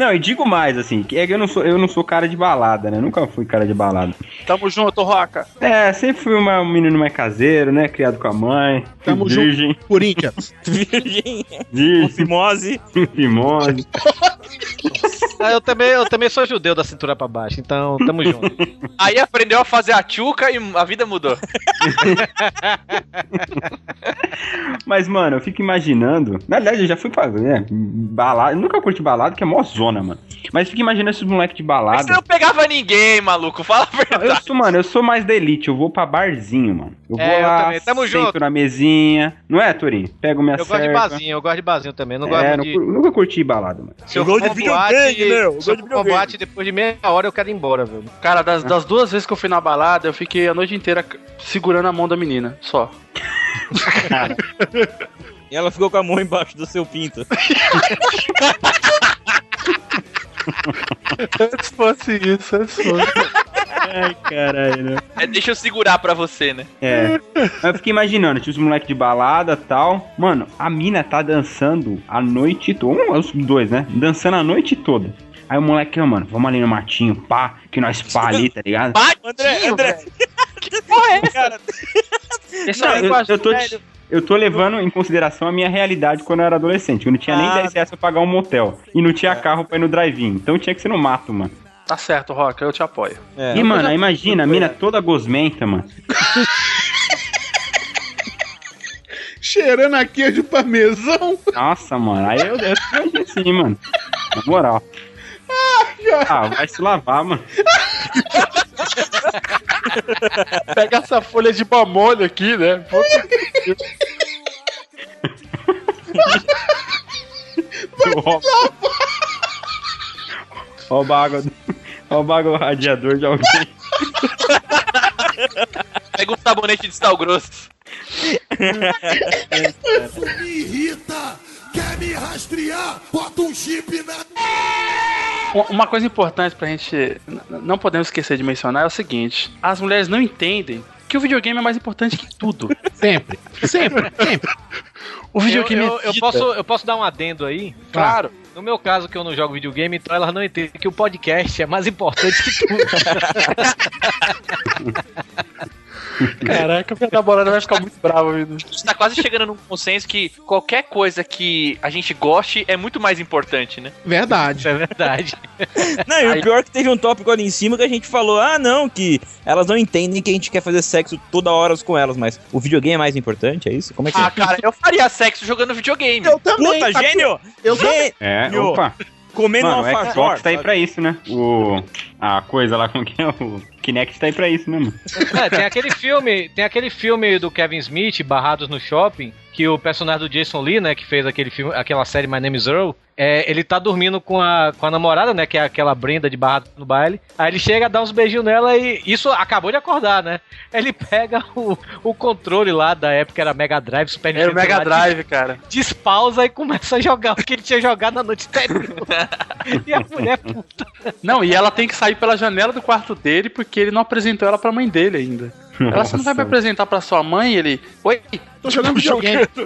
Não, e digo mais, assim, que é que eu não sou, eu não sou cara de balada, né? Nunca fui cara de balada. Tamo junto, Roca. É, sempre fui uma- um menino mais caseiro, né? Criado com a mãe. Tamo virgem. junto, Corinthians. Virgem, Virgem, fimose. fimose. Ah, eu, também, eu também sou judeu da cintura pra baixo, então tamo junto. Aí aprendeu a fazer a tchuca e a vida mudou. Mas, mano, eu fico imaginando. Na verdade, eu já fui pra né, balada. eu Nunca curti balada, que é mó zona, mano. Mas fico imaginando esses moleques de Mas balada. você não pegava ninguém, maluco. Fala a Não, eu verdade. sou, mano, eu sou mais da elite, eu vou pra barzinho, mano. Eu vou É, eu lá, tamo sento junto. na mesinha. Não é, Torinho? Pego minha Eu gosto de cerca. barzinho, eu gosto de barzinho também. Não É, gosto não de. nunca curti balada, mano. Se eu Eu gosto de videogame, eu de pra videogame. boate, depois de meia hora eu quero ir embora, velho. Cara, das, das duas vezes que eu fui na balada, eu fiquei a noite inteira segurando a mão da menina, só. E ela ficou com a mão embaixo do seu pinto. Antes fosse isso, antes fosse. Ai, caralho? É, deixa eu segurar pra você, né? É. Eu fiquei imaginando, tinha os moleques de balada e tal. Mano, a mina tá dançando a noite toda. Um, os dois, né? Dançando a noite toda. Aí o moleque, mano, vamos ali no matinho, pá, que nós pá ali, tá ligado? André, André. que porra é essa? Cara, Não, eu, eu tô, velho. Eu tô levando em consideração a minha realidade quando eu era adolescente. Eu não tinha nem Ah. 10 reais pra pagar um motel. E não tinha carro pra ir no drive-in. Então tinha que ser no mato, mano. Tá certo, Roca, eu te apoio. é, e, mano, aí imagina, a mina toda gosmenta, mano. Cheirando a queijo parmesão. Nossa, mano, aí eu, eu imagino assim, mano. Na moral. Ah, vai se lavar, mano. Pega essa folha de mamolho aqui, né? Puta que Deus. Rouba água, rouba água do radiador de alguém. Pega um sabonete de sal grosso. Isso me irrita! Quer me rastrear? Bota um chip na. Uma coisa importante pra gente não podemos esquecer de mencionar é o seguinte: as mulheres não entendem que o videogame é mais importante que tudo. Sempre, sempre, sempre. O videogame eu, eu, é eu posso, eu posso dar um adendo aí? Claro. No meu caso, que eu não jogo videogame, então elas não entendem que o podcast é mais importante que tudo. Caraca, minha namorada vai ficar muito brava, viu? A gente tá quase chegando num consenso que qualquer coisa que a gente goste é muito mais importante, né? Verdade. é verdade. Não, e o pior é que teve um tópico ali em cima que a gente falou, ah, não, que elas não entendem que a gente quer fazer sexo toda hora com elas, mas o videogame é mais importante, é isso? Como é que Ah, é? cara, eu faria sexo jogando videogame. Eu também. Puta, sabe? gênio! Eu Gê- É, Nho. opa. Comendo Mano, uma o alfajor. Xbox tá aí pra isso, né? O. A coisa lá, como que é? O Kinect tá aí pra isso, né, mano? É, tem aquele filme, tem aquele filme do Kevin Smith, Barrados no Shopping, que o personagem do Jason Lee, né, que fez aquele filme, aquela série My Name is Earl, é, ele tá dormindo com a, com a namorada, né, que é aquela Brenda de Barrados no baile. Aí ele chega, dá uns beijinhos nela e isso acabou de acordar, né? Ele pega o, o controle lá da época era Mega Drive, Super Era o Nintendo, Mega lá, Drive, cara. Despausa e começa a jogar o que ele tinha jogado na noite anterior. e a mulher puta. Não, e ela tem que sair pela janela do quarto dele porque ele não apresentou ela pra mãe dele ainda. Ela você não vai me apresentar pra sua mãe? Ele. Oi, Tô jogando videogame.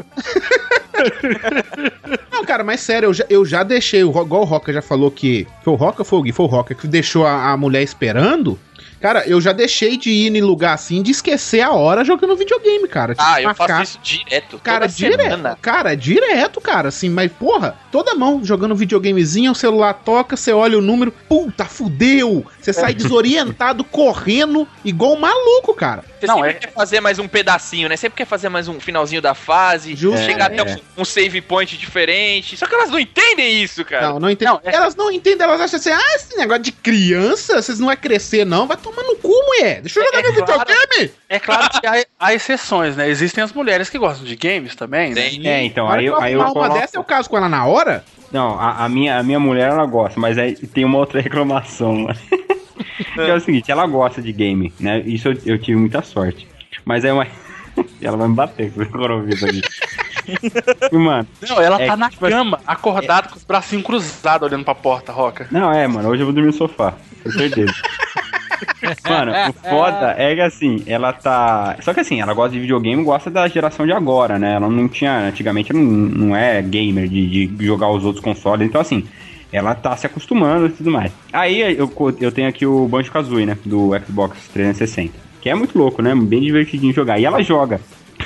Não, cara, mas sério, eu já, eu já deixei, igual o Roca já falou que. Foi o Roca ou foi o Gui? Foi o Roca que deixou a, a mulher esperando. Cara, eu já deixei de ir em lugar assim, de esquecer a hora jogando videogame, cara. Tipo, Ah, eu faço isso direto. Cara, toda direto. semana. Cara, direto, cara. Assim, mas porra, toda mão jogando videogamezinho, o celular toca, você olha o número, puta, fudeu! Você sai desorientado, correndo, igual um maluco, cara. Você Não, sempre é- quer fazer mais um pedacinho, né? Sempre quer fazer mais um finalzinho da fase, Justo. chegar É, até é. Um, um save point diferente. Só que elas não entendem isso, cara. Não, não entendo. Não, é- Elas não entendem, elas acham assim, ah, esse negócio de criança, vocês não vai crescer, não. Vai tomar no cu, mulher. Deixa eu jogar É meu claro. videogame. É claro que há, há exceções, né? Existem as mulheres que gostam de games também, né? Tem. É, então, aí que eu, eu aí eu arrumar uma coloco... dessa, eu caso com ela na hora. Não, a, a minha, a minha mulher, ela gosta, mas aí tem uma outra reclamação, mano. que é o seguinte, ela gosta de game, né? Isso eu, eu tive muita sorte. Mas é uma... ela vai me bater com o ouvido. E, mano, Não, ela É tá na tipo assim, cama, acordada com os bracinhos cruzados olhando pra porta, Roca. Não, é, mano, hoje eu vou dormir no sofá, com certeza. mano, o foda é que assim, ela tá. Só que assim, ela gosta de videogame gosta da geração de agora, né? Ela não tinha. Antigamente não, não é gamer de, de jogar os outros consoles, então assim. Ela tá se acostumando e tudo mais. Aí eu, eu tenho aqui o Banjo Kazooie, né? Do Xbox 360. Que é muito louco, né? Bem divertidinho jogar. E ela joga.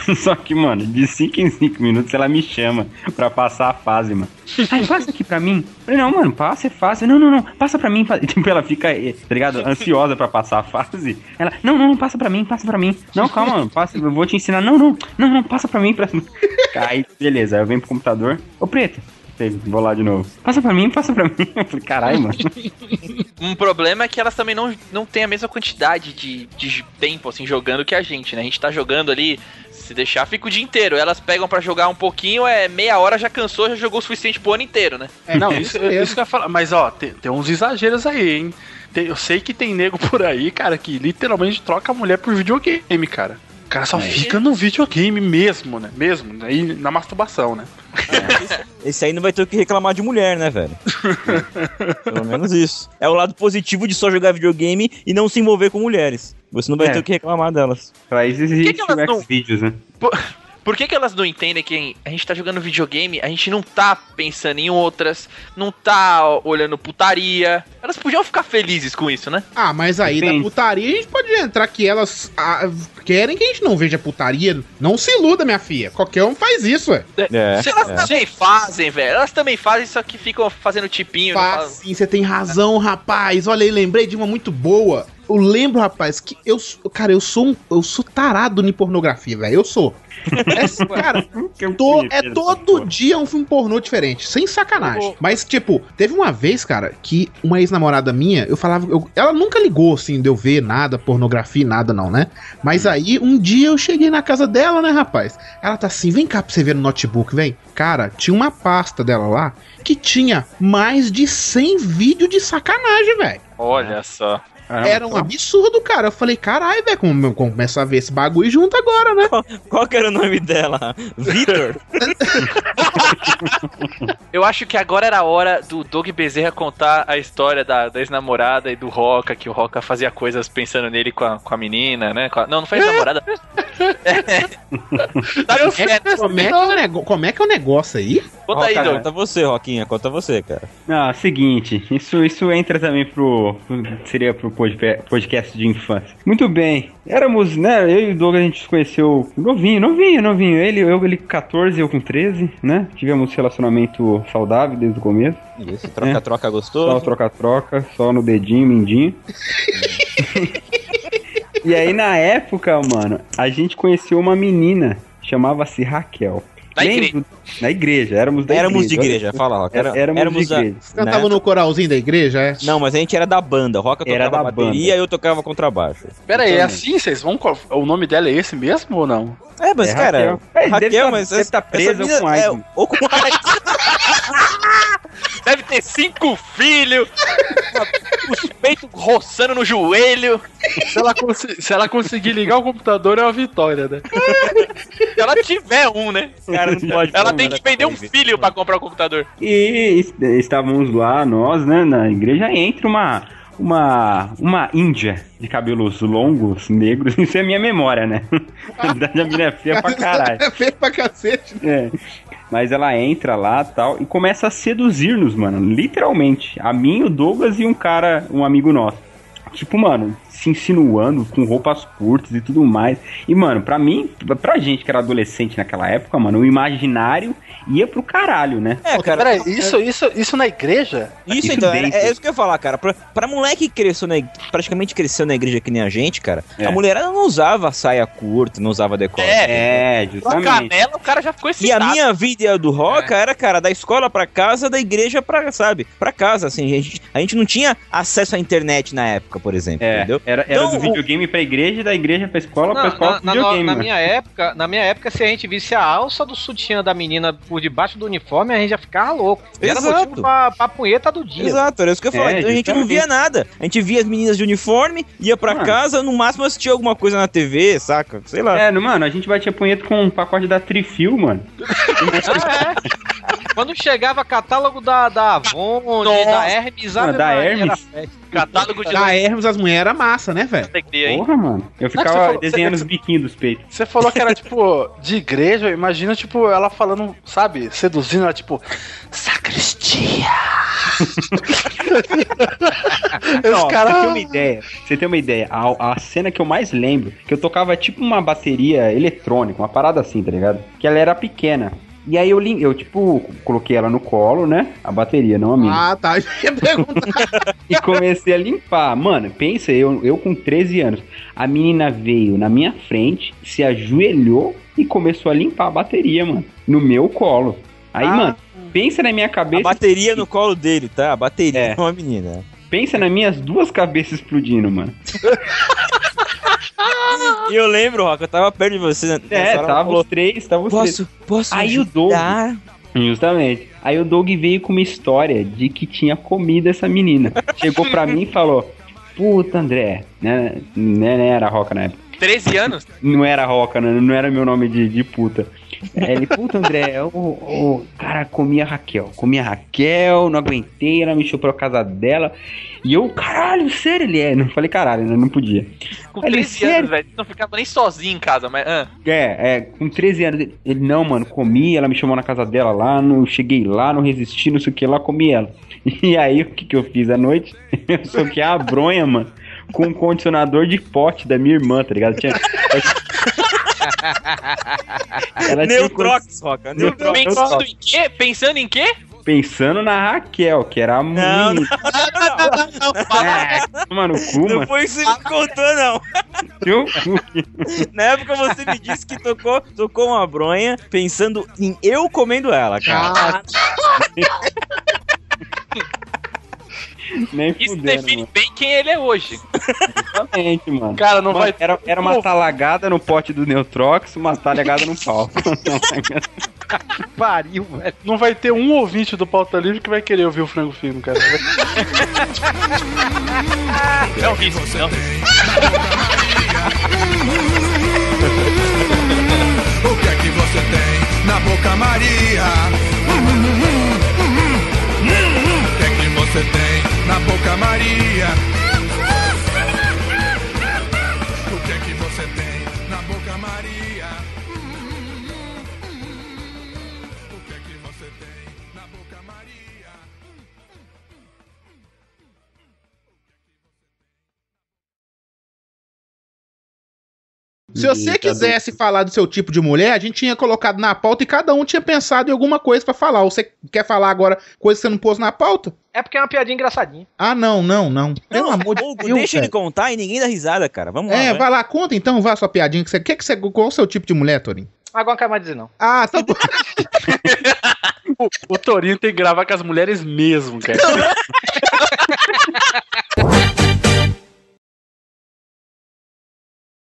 Só que, mano, de 5 em 5 minutos ela me chama pra passar a fase, mano. Ai, passa aqui pra mim. Falei, não, mano, passa, é fácil. Não, não, não, passa pra mim. Tipo, ela fica, eh, tá ligado? Ansiosa pra passar a fase. Ela, não, não, passa pra mim, passa pra mim. Não, calma, mano, passa, eu vou te ensinar. Não, não, não, não, passa pra mim. Pra... Aí, beleza, aí eu venho pro computador. Ô, preto. Vou lá de novo. Passa pra mim, passa pra mim. Eu falei, caralho, mano. Um problema é que elas também não, não têm a mesma quantidade de, de tempo, assim, jogando que a gente, né? A gente tá jogando ali, se deixar, fica o dia inteiro. Elas pegam pra jogar um pouquinho, é meia hora, já cansou, já jogou o suficiente pro ano inteiro, né? não, isso, isso que eu ia falar. Mas, ó, tem, tem uns exageros aí, hein? Tem- eu sei que tem nego por aí, cara, que literalmente troca a mulher por videogame, cara. O cara só fica no videogame mesmo, né? Mesmo, né? E na masturbação, né? Esse aí não vai ter o que reclamar de mulher, né, velho? Pelo menos isso. É o lado positivo de só jogar videogame e não se envolver com mulheres. Você não vai É. ter o que reclamar delas. Pra isso existe que elas o não- Xvideos, né? Por que, que elas não entendem que a gente tá jogando videogame, a gente não tá pensando em outras, não tá olhando putaria? Elas podiam ficar felizes com isso, né? Ah, mas aí Depende. da putaria a gente pode entrar que elas ah, querem que a gente não veja putaria. Não se iluda, minha filha. Qualquer um faz isso, ué. É. Se elas também fazem, velho. Elas também fazem, só que ficam fazendo tipinho. não Faz sim, você tem razão, rapaz. Olha aí, lembrei de uma muito boa. Eu lembro, rapaz, que eu, sou- cara, eu sou um, eu sou tarado em pornografia, velho. Eu sou. É, cara, to- é todo dia um filme pornô diferente, sem sacanagem. Mas, tipo, teve uma vez, cara, que uma ex-namorada minha, eu falava. eu- ela nunca ligou, assim, de eu ver nada, pornografia, nada, não, né? Mas aí, um dia eu cheguei na casa dela, né, rapaz? Ela tá assim, vem cá pra você ver no notebook, vem. Cara, tinha uma pasta dela lá que tinha mais de 100 vídeos de sacanagem, velho. Olha só. Era um absurdo, cara. Eu falei, caralho, velho, como como começar a ver esse bagulho junto agora, né? Qual que era o nome dela? Vitor? Eu acho que agora era a hora do Doug Bezerra contar a história da, da ex-namorada e do Roca, que o Roca fazia coisas pensando nele com a, com a menina, né? Com a- não, não foi ex-namorada. Né? Como é, que é o nego- como é que é o negócio aí? Conta aí, Doug. Conta você, Roquinha, conta você, cara. Ah, seguinte, isso, isso entra também pro. pro- seria pro podcast de infância. Muito bem. Éramos, né? Eu e o Douglas a gente se conheceu novinho, novinho, novinho. Ele, eu, ele com 14, eu com 13, né? Tivemos relacionamento saudável desde o começo. Isso, troca-troca Só gostoso. troca-troca, só no dedinho, mindinho. e aí, na época, mano, a gente conheceu uma menina, chamava-se Raquel. Na igreja. Na igreja, éramos da Éramos de igreja. igreja, fala, Roca. Era, Era- éramos éramos de igreja. Você cantava né? no coralzinho da igreja, é? Não, mas a gente era da banda. Roca Era tocava da bateria e eu tocava contrabaixo. Pera aí, é Também. assim? Vocês vão. O nome dela é esse mesmo ou não? É, mas, É cara, Raquel. É, Raquel, deve tá- mas deve essa- tá presa menina com AIDS. é- ou com AIDS. Deve ter cinco filhos, os peitos roçando no joelho. Se ela, se ela conseguir ligar o computador, é uma vitória, né? Se ela tiver um, né? Cara, não pode Ela tem né, que vender um filho pra comprar o computador. E est- estávamos lá, nós, né, na igreja, entra uma, uma, uma índia de cabelos longos, negros, isso é minha memória, né? Na verdade, a menina é feia pra caralho. É feio pra cacete. É. Mas ela entra lá tal e começa a seduzir-nos, mano. Literalmente. A mim, o Douglas e um cara, um amigo nosso. Tipo, mano, se insinuando com roupas curtas e tudo mais. E, mano, pra mim, pra gente que era adolescente naquela época, mano, o imaginário ia pro caralho, né? É, cara. Peraí, isso, isso, isso na igreja? Isso, Isso então, é, é isso que eu ia falar, cara. Pra, pra moleque que cresceu na, praticamente cresceu na igreja que nem a gente, cara, É. a mulherada não usava saia curta, não usava decote. É, É, com justamente. canela o cara já ficou E a excitado. minha vida do Roca era, cara, da escola pra casa, da igreja pra, sabe, pra casa, assim. A gente, a gente não tinha acesso à internet na época, por exemplo, É, entendeu? Era, era Então, do o- videogame pra igreja, da igreja pra escola, pra Na, escola na- pro na- videogame. na mano. minha época, na minha época, se a gente visse a alça do sutiã da menina por debaixo do uniforme, a gente já ficava louco. E Era Exato. motivo pra, pra punheta do dia. Exato, era isso que eu ia falar. É, Então a gente não via nada. A gente via as meninas de uniforme, ia pra Mano. casa, no máximo assistia alguma coisa na TV, saca? Sei lá. É, no- mano, a gente batia punheta com um pacote da Trifil, mano. Ah, é. Quando chegava catálogo da, da Avon, da Hermes, Ave da Hermes? Catálogo de Da Hermes, as mulheres era massa, né, velho? Porra, mano. Eu você ficava falou- desenhando você- os biquinhos dos peitos. Você falou que era tipo de igreja, imagina tipo ela falando, sabe, seduzindo ela tipo sacristia. Não, Pra você ter uma ideia, você ter uma ideia, a, a cena que eu mais lembro, que eu tocava tipo uma bateria eletrônica, uma parada assim, tá ligado? Que ela era pequena. E aí eu, eu tipo, coloquei ela no colo, né? A bateria, não a minha. Ah, tá. Eu ia perguntar. E comecei a limpar. Mano, pensa, eu, eu com 13 anos. A menina veio na minha frente, se ajoelhou e começou a limpar a bateria, mano. No meu colo. Aí, Ah. mano, pensa na minha A cabeça. bateria no colo dele, tá? A bateria, É. é. uma menina. Pensa nas minhas duas cabeças explodindo, mano. E eu lembro, Roca, eu tava perto de você. né? É, hora tava falou, os três, tava os três. Posso, posso Aí o Doug-? Justamente. Aí o Doug veio com uma história de que tinha comido essa menina. Chegou pra mim e falou: Puta, André, né? Né, né era Roca na época. 13 anos? Não era Roca, né? não era meu nome de, de puta. Ele, puta, André, o, o cara comia Raquel. Comia Raquel, não aguentei, ela me chuprou a casa dela. E eu, caralho, sério, ele é. Não falei caralho, né? Não podia. Com Ele, 13 sério? anos, velho. Não ficava nem sozinho em casa, mas. ah. É, é, com 13 anos, ele- ele, não, mano, comi, ela me chamou na casa dela lá, não cheguei lá, não resisti, não sei o que lá, comi ela. E aí, o que que eu fiz à noite? Eu soquei a bronha, mano, com um condicionador de pote da minha irmã, tá ligado? Tinha... ela Neutrox, Roca, Neutrox. Pensando em quê? Pensando em quê? pensando na Raquel, que era a Não, menina. É, toma no cu, Não mano. foi isso que você me contou, não. Cu. Na época você me disse que tocou, tocou uma bronha pensando em eu comendo ela, cara. Nem Isso fudendo, define mano. bem quem ele é hoje. Exatamente, mano. Cara, não Mano, vai. Era, era uma talagada no pote do Neutrox, uma talagada no pau. Pariu, velho. Não vai ter um ouvinte do Pauta Livre que vai querer ouvir o frango fino, cara. É um risco, não. O que é que você tem na boca, Maria? O que é que você tem na boca, Maria? Se você quisesse falar do seu tipo de mulher, a gente tinha colocado na pauta e cada um tinha pensado em alguma coisa pra falar. Ou você quer falar agora coisa que você não pôs na pauta? É porque é uma piadinha engraçadinha. Ah, não, não, não. Pelo Não, amor de Deus. deixa ele velho. contar e ninguém dá risada, cara. Vamos lá. É, vai. vai lá, conta então, vá a sua piadinha. Que você, que que você, qual é o seu tipo de mulher, Torinho? Agora não quero mais dizer não. Ah, tá bom. O, o Torinho tem que gravar com as mulheres mesmo, cara.